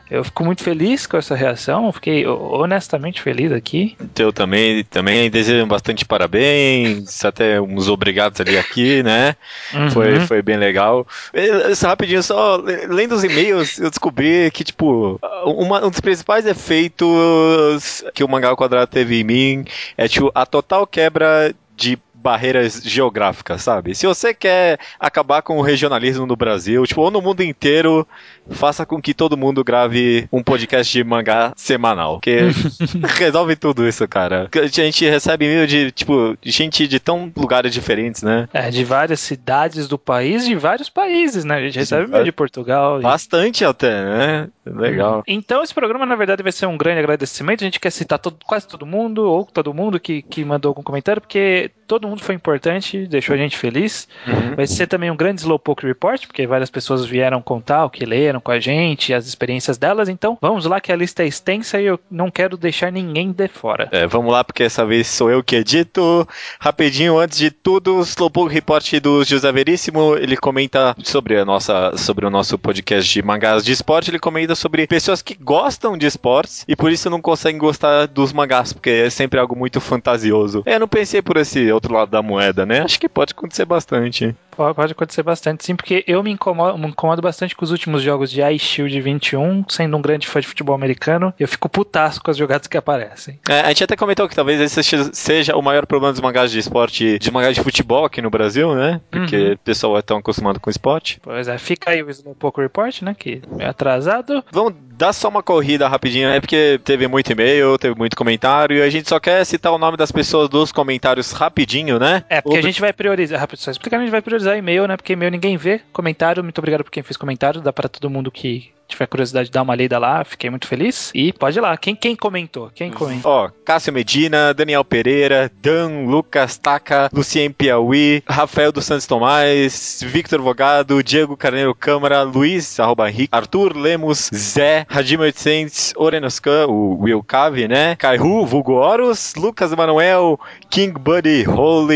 Eu fico muito feliz com essa reação. Fiquei honestamente feliz aqui. Eu também, também desejo bastante parabéns, até uns obrigados ali aqui, né? Foi, Uhum. foi bem legal. Só rapidinho, só le- lendo os e-mails, eu descobri que, tipo, uma- um dos principais efeitos que o Mangá ao Quadrado teve em mim é, tipo, a total quebra de barreiras geográficas, sabe? Se você quer acabar com o regionalismo no Brasil, tipo, ou no mundo inteiro, faça com que todo mundo grave um podcast de mangá semanal, que resolve tudo isso, cara. A gente recebe e-mail de, tipo, gente de tão lugares diferentes, né? É, de várias cidades do país, de vários países, né? A gente recebe e-mail de Portugal. e- Bastante até, né? Legal. Então, esse programa, na verdade, vai ser um grande agradecimento. A gente quer citar todo- quase todo mundo, ou todo mundo que, que mandou algum comentário, porque todo mundo foi importante, deixou a gente feliz. Uhum. Vai ser também um grande Slowpoke Report, porque várias pessoas vieram contar o que leram com a gente, as experiências delas. Então, vamos lá, que a lista é extensa e eu não quero deixar ninguém de fora. É, vamos lá, porque essa vez sou eu que edito. Rapidinho, antes de tudo, o Slowpoke Report do José Veríssimo, ele comenta sobre, a nossa, sobre o nosso podcast de mangás de esporte, ele comenta sobre pessoas que gostam de esportes e por isso não conseguem gostar dos mangás, porque é sempre algo muito fantasioso. Eu não pensei por esse outro lado da moeda, né? Acho que pode acontecer bastante. Pode pode acontecer bastante, sim, porque eu me incomodo, me incomodo bastante com os últimos jogos de Ice Shield 21, sendo um grande fã de futebol americano, eu fico putaço com as jogadas que aparecem. É, a gente até comentou que talvez esse seja- seja o maior problema dos mangás de esporte, de mangás de futebol aqui no Brasil, né? Porque Uhum. o pessoal é tão acostumado com esporte. Pois é, fica aí o Slowpoke Report, né, que é atrasado. Vamos dar só uma corrida rapidinho, é porque teve muito e-mail, teve muito comentário, e a gente só quer citar o nome das pessoas dos comentários rapidinho, né? É, porque a gente vai priorizar, rápido, só explicando, a gente vai priorizar e-mail, né, porque e-mail ninguém vê, comentário, muito obrigado por quem fez comentário, dá pra todo mundo que tiver curiosidade de dar uma lida lá, fiquei muito feliz. E pode ir lá, quem, quem comentou? Quem comentou? Ó, Cássio Medina, Daniel Pereira, Dan, Lucas Taca, Lucien Piauí, Rafael dos Santos Tomás, Victor Vogado, Diego Carneiro Câmara, Luiz, arroba Henrique, Arthur Lemos, Zé, Radim 800, Orenoscan, o Will Cave, né? Kaihu, Vulgo Horus, Lucas Emanuel, King Buddy, Holy,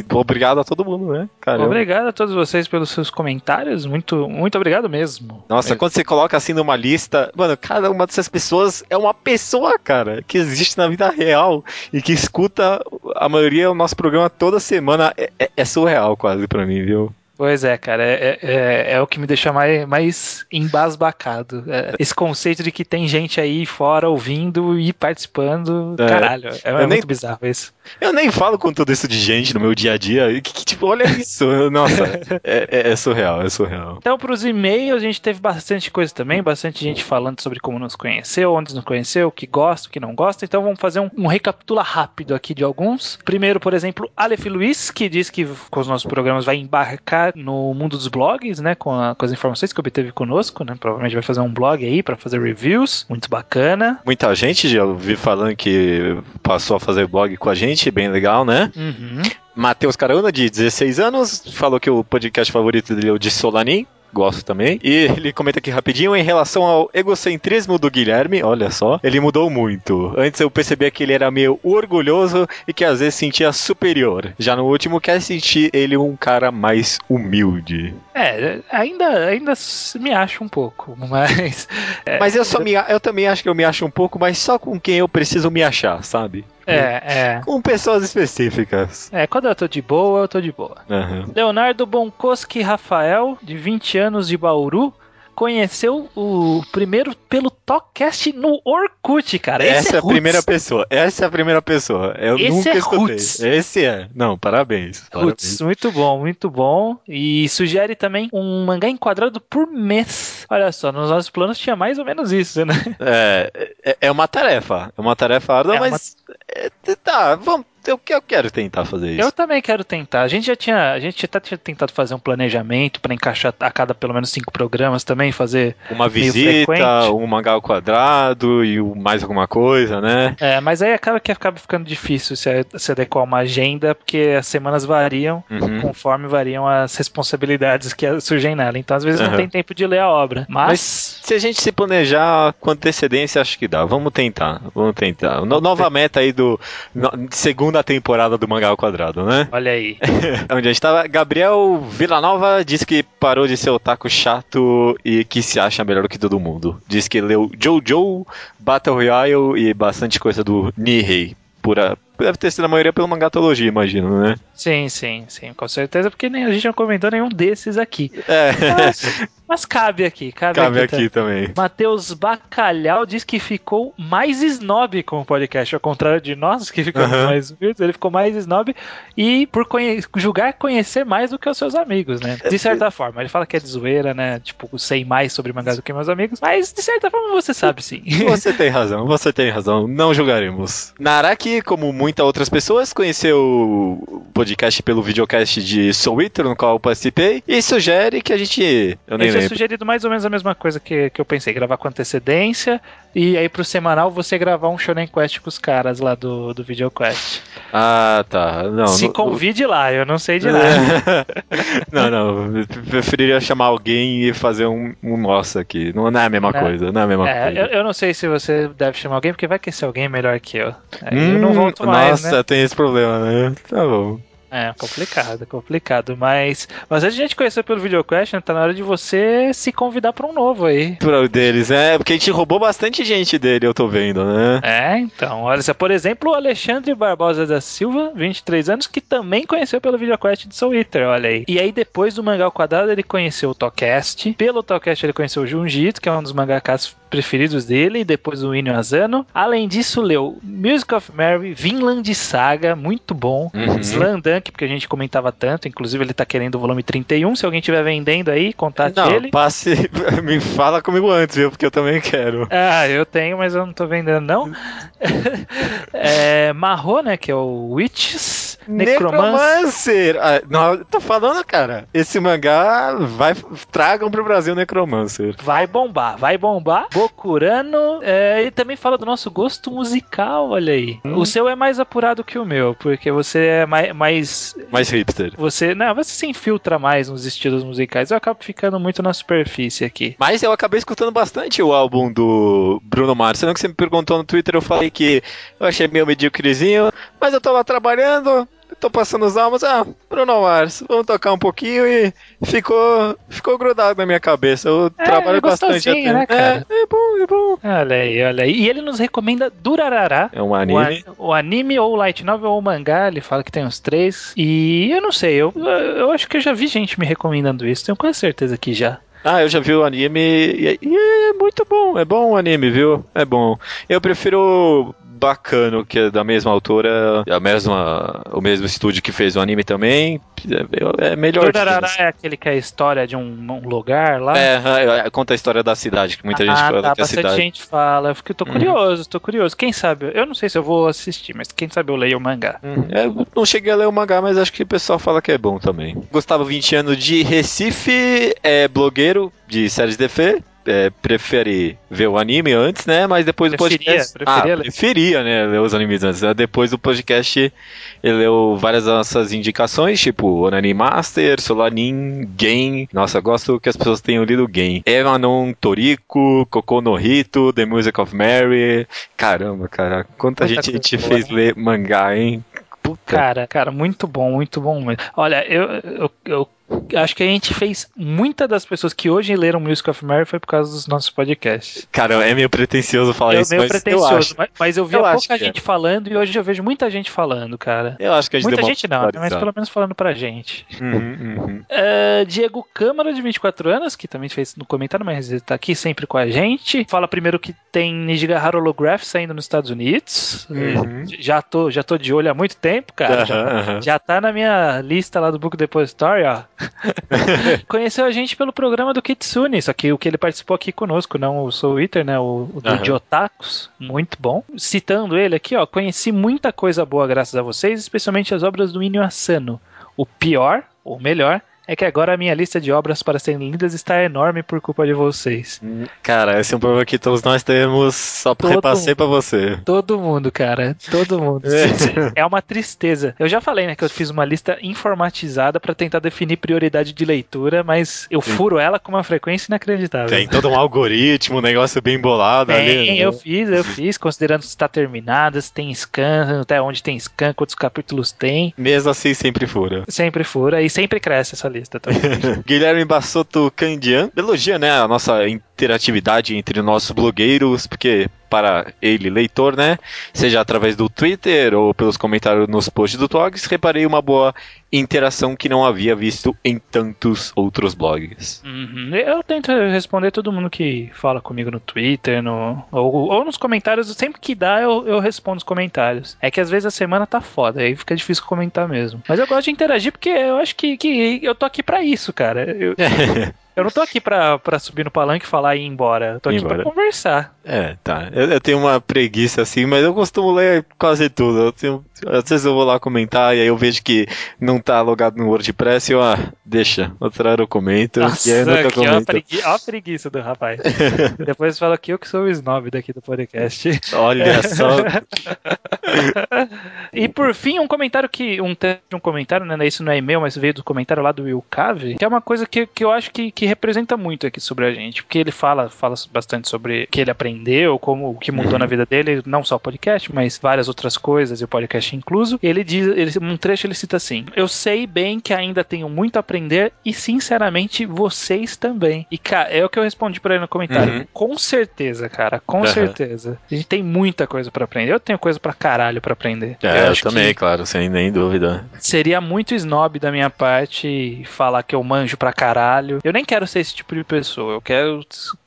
e obrigado a todo mundo, né? Caramba. Obrigado a todos vocês pelos seus comentários, muito, muito obrigado mesmo. Nossa, quando você coloca assim numa lista, mano, cada uma dessas pessoas é uma pessoa, cara, que existe na vida real e que escuta a maioria do nosso programa toda semana. É, é- é surreal quase pra mim, viu? Pois é, cara, é, é, é o que me deixa mais, mais embasbacado. É, esse conceito de que tem gente aí fora ouvindo e participando, É. caralho, é, é nem- muito bizarro isso. Eu nem falo com tudo isso de gente no meu dia a dia. Que, que, tipo, olha isso. Nossa, é, é- é surreal, é surreal. Então, para os e-mails, a gente teve bastante coisa também, bastante gente falando sobre como nos conheceu, onde nos conheceu, o que gosta, o que não gosta. Então, vamos fazer um, um recapitula rápido aqui de alguns. Primeiro, por exemplo, Aleph Luiz, que diz que com os nossos programas vai embarcar no mundo dos blogs, né, com, a- com as informações que obteve conosco, né. Provavelmente vai fazer um blog aí para fazer reviews, muito bacana. Muita gente já ouvi falando que passou a fazer blog com a gente, bem legal, né? Uhum. Matheus Caruna, de 16 anos, falou que o podcast favorito dele é o de Solanin. Gosto também. E ele comenta aqui rapidinho em relação ao egocentrismo do Guilherme. Olha só, ele mudou muito. Antes eu percebia que ele era meio orgulhoso e que às vezes sentia superior. Já no último, quer sentir ele um cara mais humilde. É, ainda, ainda me acho um pouco, mas. é, Mas eu, só me, eu também acho que eu me acho um pouco, mas só com quem eu preciso me achar, sabe? É, é. Com pessoas específicas. É, quando eu tô de boa, eu tô de boa. Aham. Leonardo Bonkoski Rafael, de 20 anos de Bauru, conheceu o primeiro pelo Talkcast no Orkut, cara. Esse Essa é a roots. primeira pessoa. Essa é a primeira pessoa. Eu Esse nunca é escutei. roots. Esse é. Não, parabéns. parabéns. Putz, muito bom, muito bom. E sugere também um mangá enquadrado por mês. Olha só, nos nossos planos tinha mais ou menos isso, né? É, é, é uma tarefa. É uma tarefa árdua, É uma- mas. é, tá, vamos. Eu, eu quero tentar fazer isso. Eu também quero tentar. A gente já tinha, a gente até tinha tentado fazer um planejamento para encaixar a cada pelo menos cinco programas também, fazer. Uma visita, um mangá ao quadrado e mais alguma coisa, né? É, mas aí acaba que acaba ficando difícil se, se adequar a uma agenda, porque as semanas variam Uhum. conforme variam as responsabilidades que surgem nela. Então, às vezes, não Aham. tem tempo de ler a obra. Mas, Mas se a gente se planejar com antecedência, acho que dá. Vamos tentar. Vamos tentar. No- nova meta aí do. no- segunda temporada do Mangá ao Quadrado, né? olha aí. Onde a gente tava. Gabriel Villanova disse que parou de ser otaku chato e que se acha melhor que todo mundo. Diz que leu Jojo, Battle Royale e bastante coisa do Nihei. Pura. Deve ter sido a maioria pelo mangatologia, imagino, né? Sim, sim, sim, com certeza, porque nem, a gente não comentou nenhum desses aqui. É. Mas, mas cabe aqui, cabe, Cabe aqui. aqui também. Matheus Bacalhau diz que ficou mais snob com o podcast, ao contrário de nós, que ficamos mais humildes, ele ficou mais snob e por conhe- julgar conhecer mais do que os seus amigos, né? De certa forma, ele fala que é de zoeira, né? Tipo, sei mais sobre mangás do que meus amigos, mas de certa forma você sabe sim. Você tem razão, você tem razão. Não julgaremos. Naraki, como muitas outras pessoas, conheceu o podcast pelo videocast de Soul Eater, no qual eu participei, e sugere que a gente. Eu nem Eu tinha lembro. sugerido mais ou menos a mesma coisa que, que eu pensei, gravar com antecedência e aí pro semanal você gravar um Shonen Quest com os caras lá do, do VideoQuest. Ah, tá. Não, Se não- convide lá, eu não sei de nada. não, não. eu Preferiria chamar alguém e fazer um, um nosso aqui. Não, não é a mesma É. coisa, não é a mesma É, coisa. eu, eu não sei se você deve chamar alguém, porque vai que esse alguém é melhor que eu. Aí eu não Hum, volto mais, Nossa, né? tem esse problema, né? Tá bom. É, complicado, complicado. Mas, mas a gente conheceu pelo VideoQuest, né? Tá na hora de você se convidar pra um novo aí. Pro deles, é, porque a gente roubou bastante gente dele, eu tô vendo, né? É, então, olha só, por exemplo, o Alexandre Barbosa da Silva, 23 anos, que também conheceu pelo VideoQuest de Soul Eater, olha aí. E aí, depois do Mangá ao Quadrado, ele conheceu o Tocast. Pelo Tocast, ele conheceu o Junjito, que é um dos mangakas preferidos dele, e depois o Inyo Asano. Além disso, leu Music of Mary, Vinland Saga, muito bom. Uhum. Slandunk, porque a gente comentava tanto, inclusive ele tá querendo o volume 31. Se alguém estiver vendendo aí, contate Não, ele. passe, me fala comigo antes, viu? Porque eu também quero. Ah, eu tenho, mas eu não tô vendendo, não. é, Marro, né? Que é o Witches, Necromancer. Necromancer! Ah, não, tô falando, cara. Esse mangá vai. Tragam pro Brasil Necromancer. Vai bombar, vai bombar. Bokurano. É, e também fala do nosso gosto musical, olha aí. Hum. O seu é mais apurado que o meu, porque você é mais. mais Mais hipster. você, não, você se infiltra mais nos estilos musicais. Eu acabo ficando muito na superfície aqui. Mas eu acabei escutando bastante o álbum do Bruno Mars. Sendo que você me perguntou no Twitter, eu falei que eu achei meio medíocrezinho. Mas eu lá trabalhando, tô passando os álbuns. Ah, Bruno Mars, vamos tocar um pouquinho e ficou, ficou grudado na minha cabeça. Eu É, trabalho é bastante até. né, cara? É, é bom, é bom. Olha aí, olha aí. E ele nos recomenda Durarará. É um O, anime. a- o anime ou o light novel ou o mangá, ele fala que tem os três. E eu não sei, eu, eu acho que eu já vi gente me recomendando isso, tenho quase certeza que já. Ah, eu já vi o anime e, e é muito bom, é bom o anime, viu? É bom. Eu prefiro Bacano, que é da mesma autora, a mesma, o mesmo estúdio que fez o anime também. É, é melhor. Durarará é aquele que é a história de um, um lugar lá. É, é, conta a história da cidade, que muita gente ah, fala tá, que é a bastante cidade. gente fala. Eu fico, tô Uhum. curioso, tô curioso. Quem sabe? Eu não sei se eu vou assistir, mas quem sabe eu leio o mangá. Hum, Eu não cheguei a ler o mangá, mas acho que o pessoal fala que é bom também. Gustavo 20 anos de Recife, é blogueiro de séries de DF. É, prefere ver o anime antes, né? Mas depois do podcast. preferia ah, preferia, né? Ler os animes antes. né? Depois do podcast, ele leu várias das nossas indicações, tipo Onani Master, Solanin, Game. Nossa, eu gosto que as pessoas tenham lido Game. Emanon Toriko, Koko no Hito, The Music of Mary. Caramba, cara, quanta gente boa, fez hein? ler mangá, hein? Puta. Cara, cara, muito bom, muito bom mesmo. Olha, eu, eu, eu acho que a gente fez. Muitas das pessoas que hoje leram Music of Mary foi por causa dos nossos podcasts. Cara, é meio pretencioso falar é isso, meio mas pretencioso, eu acho. mas, mas eu vi eu pouca é. gente falando e hoje eu vejo muita gente falando, cara. Eu acho que a gente Muita gente não, né? mas pelo menos falando pra gente. Uhum, uhum. É, Diego Câmara, de 24 anos, que também fez no comentário, mas ele tá aqui sempre com a gente. Fala primeiro que tem Nijigahara Holograph saindo nos Estados Unidos. Uhum. Já, tô, já tô de olho há muito tempo, cara. Já, já tá na minha lista lá do Book Depository, ó. Conheceu a gente pelo programa do Kitsune, só que o que ele participou aqui conosco, não o Soul Eater, né? O, o do Otakus. Muito bom. Citando ele aqui, ó. Conheci muita coisa boa graças a vocês, especialmente as obras do Inyo Asano. O pior, ou melhor, é que agora a minha lista de obras para serem lidas está enorme por culpa de vocês. Cara, esse é um problema que todos nós temos, só Todo repassei pra você. Todo mundo, cara. Todo mundo. É. É uma tristeza. Eu já falei, né, que eu fiz uma lista informatizada para tentar definir prioridade de leitura, mas eu Sim. furo ela com uma frequência inacreditável. Tem todo um algoritmo, um negócio bem bolado ali. Tem, né? eu fiz, eu fiz, considerando se está terminada, se tem scan, até onde tem scan, quantos capítulos tem. Mesmo assim, sempre fura. Sempre fura e sempre cresce essa lista também. Guilherme Bassotto Candian elogia né, a nossa interatividade entre nossos blogueiros, porque para ele, leitor, né, seja através do Twitter ou pelos comentários nos posts do Togs, reparei uma boa interação que não havia visto em tantos outros blogs. Uhum. Eu tento responder todo mundo que fala comigo no Twitter, no, ou, ou nos comentários. Sempre que dá, eu, eu respondo os comentários. É que às vezes a semana tá foda, aí fica difícil comentar mesmo. Mas eu gosto de interagir porque eu acho que, que eu tô aqui pra isso, cara. Eu, eu não tô aqui pra, pra subir no palanque e falar e ir embora. Eu tô aqui pra embora. conversar. É, tá. Eu, eu tenho uma preguiça assim, mas eu costumo ler quase tudo. Eu tenho- às vezes eu vou lá comentar e aí eu vejo que não tá logado no WordPress e eu, ah, deixa, outra hora eu comento. e aí eu nunca que ó a, comento. pregui- ó a preguiça do rapaz. Depois fala que eu que sou o snob daqui do podcast. Olha só. e por fim, um comentário que. Um, um comentário, né? Isso não é e-mail, mas veio do comentário lá do Will Cave, que é uma coisa que, que eu acho que, que representa muito aqui sobre a gente. Porque ele fala, fala bastante sobre o que ele aprendeu, como o que mudou Uhum. na vida dele, não só o podcast, mas várias outras coisas, e o podcast incluso. E ele diz, ele, um trecho ele cita assim: Eu sei bem que ainda tenho muito a aprender, e sinceramente, vocês também. E, cara, é o que eu respondi pra ele no comentário. Uhum. Com certeza, cara, com Aham. certeza. A gente tem muita coisa pra aprender. Eu tenho coisa pra caralho pra aprender. É, eu, acho também, que claro, sem nem dúvida. Seria muito snob da minha parte falar que eu manjo pra caralho. Eu nem quero ser esse tipo de pessoa. Eu quero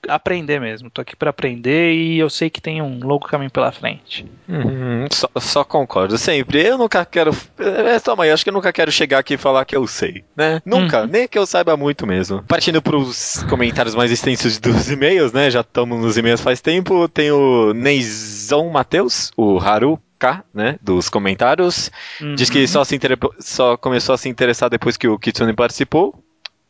aprender mesmo. Tô aqui pra aprender e eu sei que tem um longo caminho pela frente. Uhum, só, só concordo, sempre. Eu nunca quero. É, toma aí, acho que eu nunca quero chegar aqui e falar que eu sei, né? Nunca, Uhum. nem que eu saiba muito mesmo. Partindo pros comentários mais extensos dos e-mails, né? Já estamos nos e-mails faz tempo. Tem o Neizão Matheus, o Haru. Né, dos comentários, diz que Uhum. só, se inter... só começou a se interessar depois que o Kitsune participou.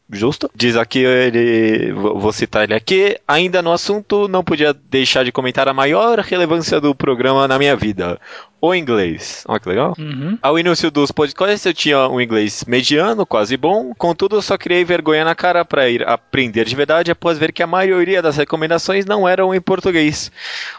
Justo. Diz aqui, ele, vou citar ele aqui. Ainda no assunto, não podia deixar de comentar a maior relevância do programa na minha vida: o inglês. Olha que legal. Uhum. Ao início dos podcasts eu tinha um inglês mediano, quase bom, contudo eu só criei vergonha na cara para ir aprender de verdade após ver que a maioria das recomendações não eram em português.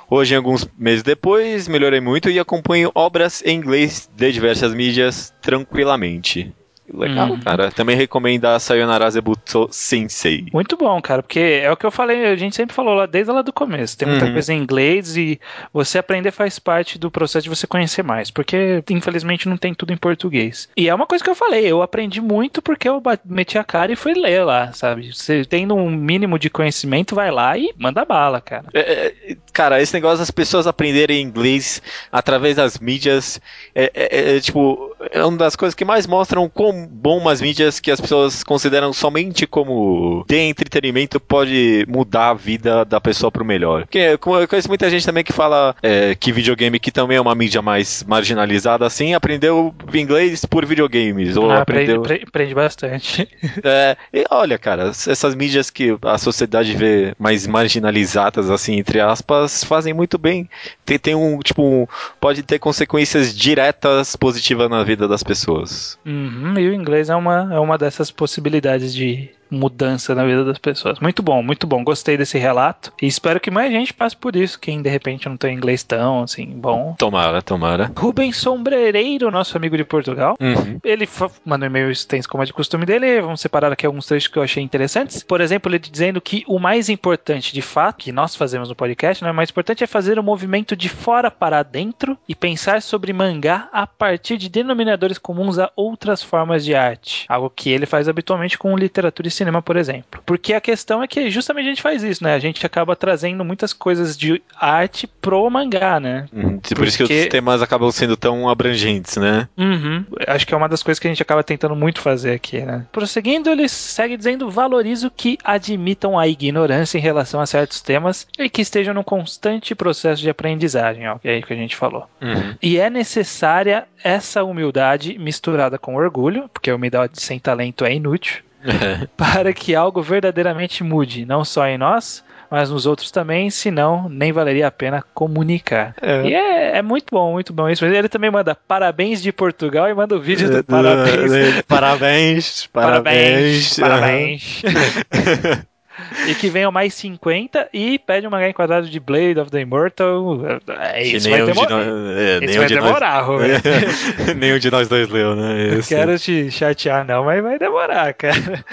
Hoje, alguns meses depois, melhorei muito e acompanho obras em inglês de diversas mídias tranquilamente. Legal, Uhum. cara. Também recomendo a Sayonara Zebutsu Sensei. Muito bom, cara, porque é o que eu falei, a gente sempre falou lá desde lá do começo. Tem muita Uhum. coisa em inglês e você aprender faz parte do processo de você conhecer mais, porque infelizmente não tem tudo em português. E é uma coisa que eu falei, eu aprendi muito porque eu meti a cara e fui ler lá, sabe? Você tendo um mínimo de conhecimento, vai lá e manda bala, cara. É, é, cara, esse negócio das pessoas aprenderem inglês através das mídias é, é- é, tipo é uma das coisas que mais mostram quão bom umas mídias que as pessoas consideram somente como de entretenimento pode mudar a vida da pessoa pro melhor. Porque eu conheço muita gente também que fala é, que videogame que também é uma mídia mais marginalizada assim aprendeu inglês por videogames ou Ah, aprendeu aprende, pre- aprende bastante. é, e olha, cara, essas mídias que a sociedade vê mais marginalizadas, assim, entre aspas, fazem muito bem. Tem, tem um, tipo, um- pode ter consequências diretas positivas na vida das pessoas. Uhum, e o inglês é uma, é uma dessas possibilidades de mudança na vida das pessoas. Muito bom, muito bom. Gostei desse relato e espero que mais gente passe por isso, quem de repente não tem inglês tão assim bom. Tomara, tomara. Rubens Sombrereiro, nosso amigo de Portugal, Uhum. ele mandou um e-mail extenso como é de costume dele. Vamos separar aqui alguns trechos que eu achei interessantes. Por exemplo, ele dizendo que o mais importante, de fato, que nós fazemos no podcast, né, o mais importante é fazer o movimento de fora para dentro e pensar sobre mangá a partir de denominadores comuns a outras formas de arte. Algo que ele faz habitualmente com literatura e cinema, por exemplo. Porque a questão é que justamente a gente faz isso, né? A gente acaba trazendo muitas coisas de arte pro mangá, né? Uhum. Por isso que Porque- os temas acabam sendo tão abrangentes, né? Uhum. Acho que é uma das coisas que a gente acaba tentando muito fazer aqui, né? Prosseguindo, ele segue dizendo: valorizo que admitam a ignorância em relação a certos temas e que estejam num constante processo de aprendizagem, ó, que é aí que a gente falou. Uhum. E é necessária essa humildade misturada com orgulho, porque a humildade sem talento é inútil, para que algo verdadeiramente mude, não só em nós, mas nos outros também, senão nem valeria a pena comunicar. É. E é, é muito bom, muito bom isso. Ele também manda parabéns de Portugal e manda o vídeo do parabéns. Parabéns, Parabéns, parabéns. parabéns. e que venham mais 50 e pede um mangá enquadrado de Blade of the Immortal. É, isso vai demorar. nós, é, Isso vai de nós- demorar, Rubens. nenhum de nós dois leu, né? Não Isso. quero te chatear, não, mas vai demorar, cara.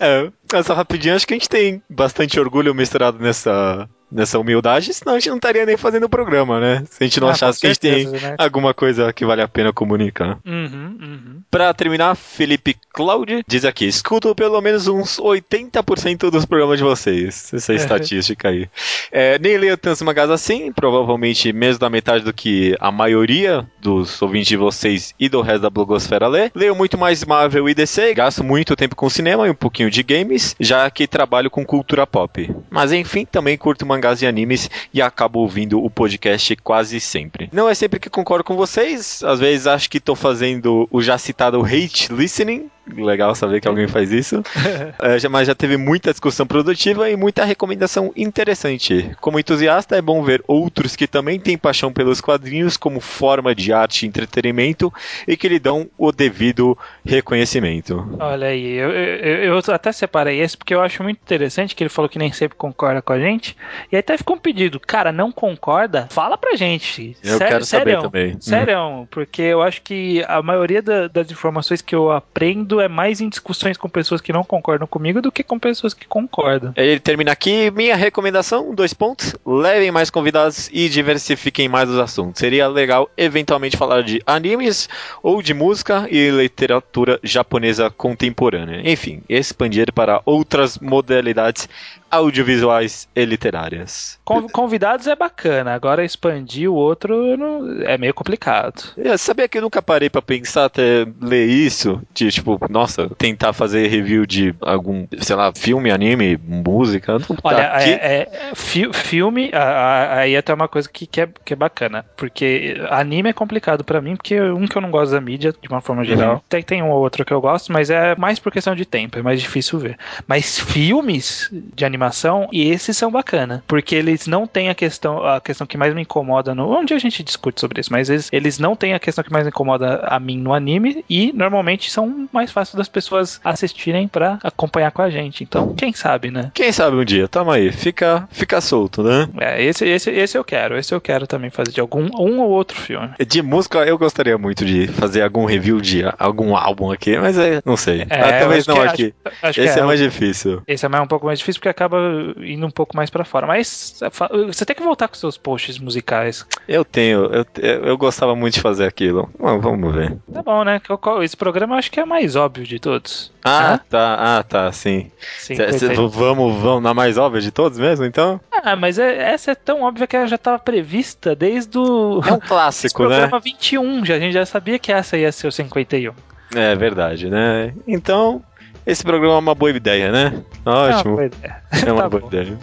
É, essa rapidinho, acho que a gente tem bastante orgulho misturado nessa, nessa humildade, senão a gente não estaria nem fazendo o programa, né? Se a gente não Ah, achasse que a gente tem né? alguma coisa que vale a pena comunicar. Uhum, uhum. Pra terminar, Felipe Cláudio diz aqui: escuto pelo menos uns 80% dos programas de vocês. Essa é estatística aí. É, nem leio tantos mangás assim, provavelmente menos da metade do que a maioria dos ouvintes de vocês e do resto da blogosfera lê. Leio muito mais Marvel e DC, gasto muito tempo com cinema e um pouquinho de games, já que trabalho com cultura pop. Mas enfim, também curto mangás e animes e acabo ouvindo o podcast quase sempre. Não é sempre que concordo com vocês, às vezes acho que tô fazendo o já citado hate listening. Legal saber que alguém faz isso. É, já- mas já teve muita discussão produtiva e muita recomendação interessante. Como entusiasta, é bom ver outros que também têm paixão pelos quadrinhos como forma de arte e entretenimento e que lhe dão o devido reconhecimento. Olha aí, eu, eu, eu até separei esse porque eu acho muito interessante que ele falou que nem sempre concorda com a gente. E aí até ficou um pedido, cara, não concorda? Fala pra gente. Eu quero saber também. Sério, porque eu acho que a maioria da- das informações que eu aprendo é mais em discussões com pessoas que não concordam comigo do que com pessoas que concordam. Ele termina aqui. Minha recomendação: dois pontos. Levem mais convidados e diversifiquem mais os assuntos. Seria legal eventualmente falar de animes ou de música e literatura japonesa contemporânea. Enfim, expandir para outras modalidades audiovisuais e literárias. Con- Convidados é bacana, agora expandir o outro não- é meio complicado. Eu sabia que eu nunca parei pra pensar até ler isso, de tipo, nossa, tentar fazer review de algum, sei lá, filme, anime, música. Não, Olha, aqui- é, é- fi- filme, aí até uma coisa que, que, é, que é bacana, porque anime é complicado pra mim, porque um que eu não gosto da mídia, de uma forma geral, tem, tem um ou outro que eu gosto, mas é mais por questão de tempo, é mais difícil ver. Mas filmes de animação, e esses são bacana, porque eles não têm a questão, a questão que mais me incomoda no, um dia a gente discute sobre isso, mas eles, eles não têm a questão que mais incomoda a mim no anime, e normalmente são mais fáceis das pessoas assistirem pra acompanhar com a gente, então quem sabe, né? Quem sabe um dia, tamo aí, fica, fica solto, né? É, esse, esse, esse eu quero. Esse eu quero também fazer de algum um ou outro filme. De música, eu gostaria muito de fazer algum review de algum álbum aqui, mas é, não sei. É, Ah, talvez não que- aqui. Acho, acho Esse é, é, mais difícil. Esse é mais um pouco mais difícil porque acaba indo um pouco mais pra fora. Mas fa- você tem que voltar com seus posts musicais. Eu tenho, eu, eu, gostava muito de fazer aquilo. Vamos ver. Tá bom, né? Esse programa eu acho que é mais óbvio de todos. Ah, tá, ah, tá, sim. Sim, Cê- cê- vamos, vamos na mais óbvia de todos mesmo, então? Ah, mas é- essa é tão óbvia que ela já estava prevista desde o É um clássico, né? programa 21. Já, a gente já sabia que essa ia ser o 51. É verdade, né? Então, esse programa é uma boa ideia, né? É uma Ótimo. boa ideia. É uma Tá boa bom. ideia.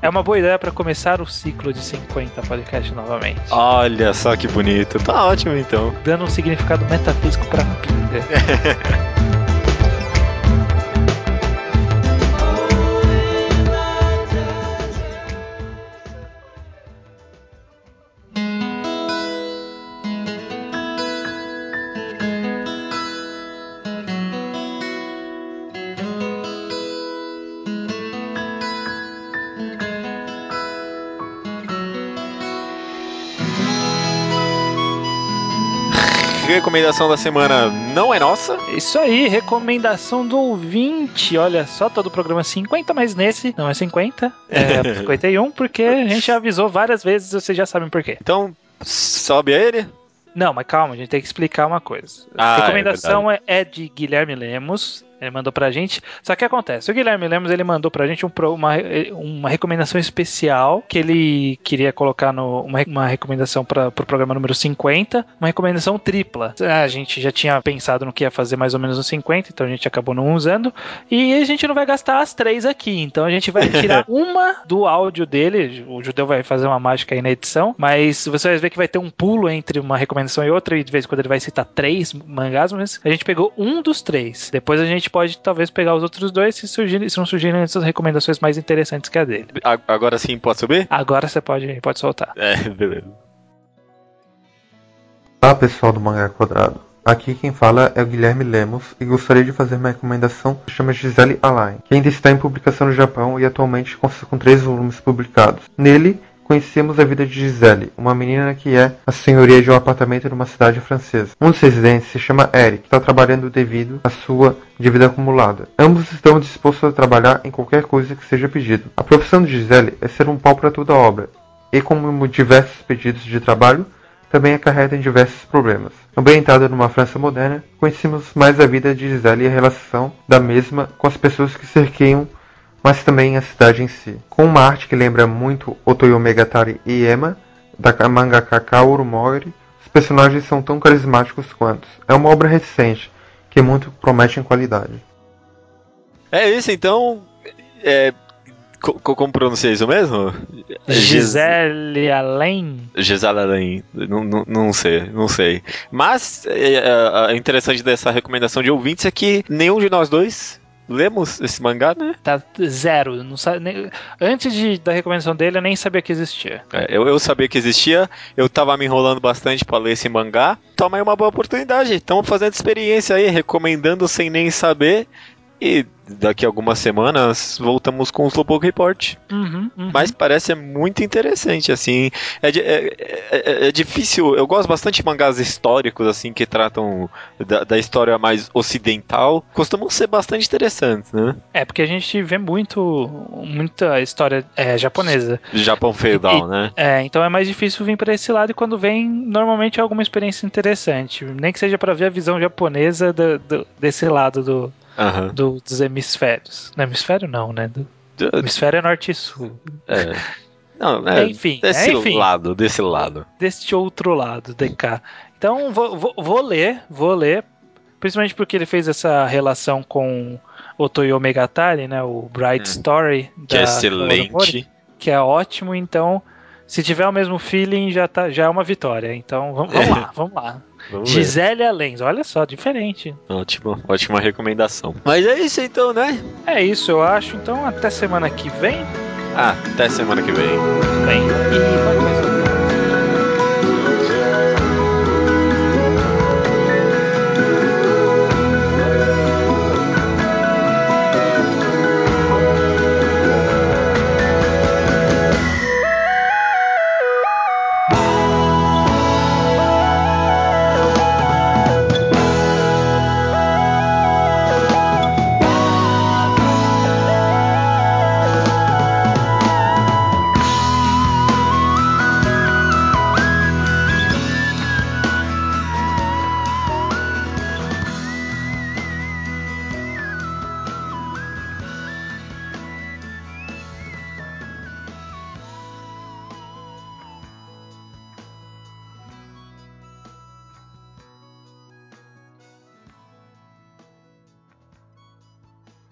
É uma boa ideia pra começar o ciclo de 50 podcast novamente. Olha só que bonito. Tá ótimo, então. Dando um significado metafísico pra pinga. recomendação da semana não é nossa. Isso aí, recomendação do ouvinte. Olha só, todo o programa é 50, mas nesse não é 50, é 51, porque a gente já avisou várias vezes, vocês já sabem por quê. Então, sobe a ele. Não, mas calma, a gente tem que explicar uma coisa. Ah, a é recomendação é, é de Guilherme Lemos. Ele mandou pra gente. Só que acontece, o Guilherme Lemos ele mandou pra gente um uma, uma recomendação especial que ele queria colocar no uma, uma recomendação para pro programa número 50, uma recomendação tripla. A gente já tinha pensado no que ia fazer mais ou menos no 50, então a gente acabou não usando. E a gente não vai gastar as três aqui, então a gente vai tirar uma do áudio dele. O judeu vai fazer uma mágica aí na edição, mas você vai ver que vai ter um pulo entre uma recomendação e outra, e de vez em quando ele vai citar três mangás, mas a gente pegou um dos três. Depois a gente pode talvez pegar os outros dois se, surgirem, se não surgirem essas recomendações mais interessantes que a dele. Agora sim, pode subir? Agora você pode, pode soltar. É, beleza. Olá pessoal do Mangá Quadrado. Aqui quem fala é o Guilherme Lemos e gostaria de fazer uma recomendação que chama Gisele Alain, que ainda está em publicação no Japão e atualmente consta com três volumes publicados. Nele, conhecemos a vida de Gisele, uma menina que é a senhoria de um apartamento numa cidade francesa. Um dos residentes se chama Eric, está trabalhando devido à sua dívida acumulada. Ambos estão dispostos a trabalhar em qualquer coisa que seja pedido. A profissão de Gisele é ser um pau para toda a obra, e como diversos pedidos de trabalho, também acarreta em diversos problemas. Ambientada numa França moderna, conhecemos mais a vida de Gisele e a relação da mesma com as pessoas que cerqueiam, mas também a cidade em si. Com uma arte que lembra muito Otoyo Megatari e Ema, da mangaka Kaoru Mori, os personagens são tão carismáticos quanto. É uma obra recente, que muito promete em qualidade. É isso, então. É, co- co- como pronuncia isso mesmo? Gisele Além. Gisele Alain. Não, não, não sei, não sei. Mas é, é, é interessante dessa recomendação de ouvintes é que nenhum de nós dois lemos esse mangá, né? Tá zero. Não sabe, nem- antes de, da recomendação dele, eu nem sabia que existia. É, eu, eu sabia que existia, eu tava me enrolando bastante pra ler esse mangá. Toma aí uma boa oportunidade. Estamos fazendo experiência aí, recomendando sem nem saber. E daqui a algumas semanas voltamos com o Slowpoke Report. Uhum, uhum. Mas parece muito interessante, assim. É, di- é- é- é difícil. Eu gosto bastante de mangás históricos, assim, que tratam da, da história mais ocidental. Costumam ser bastante interessantes, né? É, porque a gente vê muito muita história é, japonesa. Japão feudal, né? É, então é mais difícil vir pra esse lado e quando vem, normalmente é alguma experiência interessante. Nem que seja pra ver a visão japonesa do- do- desse lado do, Aham. do- dos hemisférios. Não, hemisfério não, né? Do, hemisfério é norte e sul. É. Não, é, Enfim, desse é, enfim. lado, desse lado. deste outro lado, DK. Então vou, vou, vou ler, vou ler, principalmente porque ele fez essa relação com o Toyo Megatari, né, o Bright Hum. Story, Que é excelente. que é ótimo. Então, se tiver o mesmo feeling, já, tá, já é uma vitória. Então vamos, vamos lá, vamos lá. Vamos Alens, olha só, diferente. Ótimo, ótima recomendação. Mas é isso então, né? É isso, eu acho. Então até semana que vem. Ah, até semana que vem. Bem, e qualquer coisa.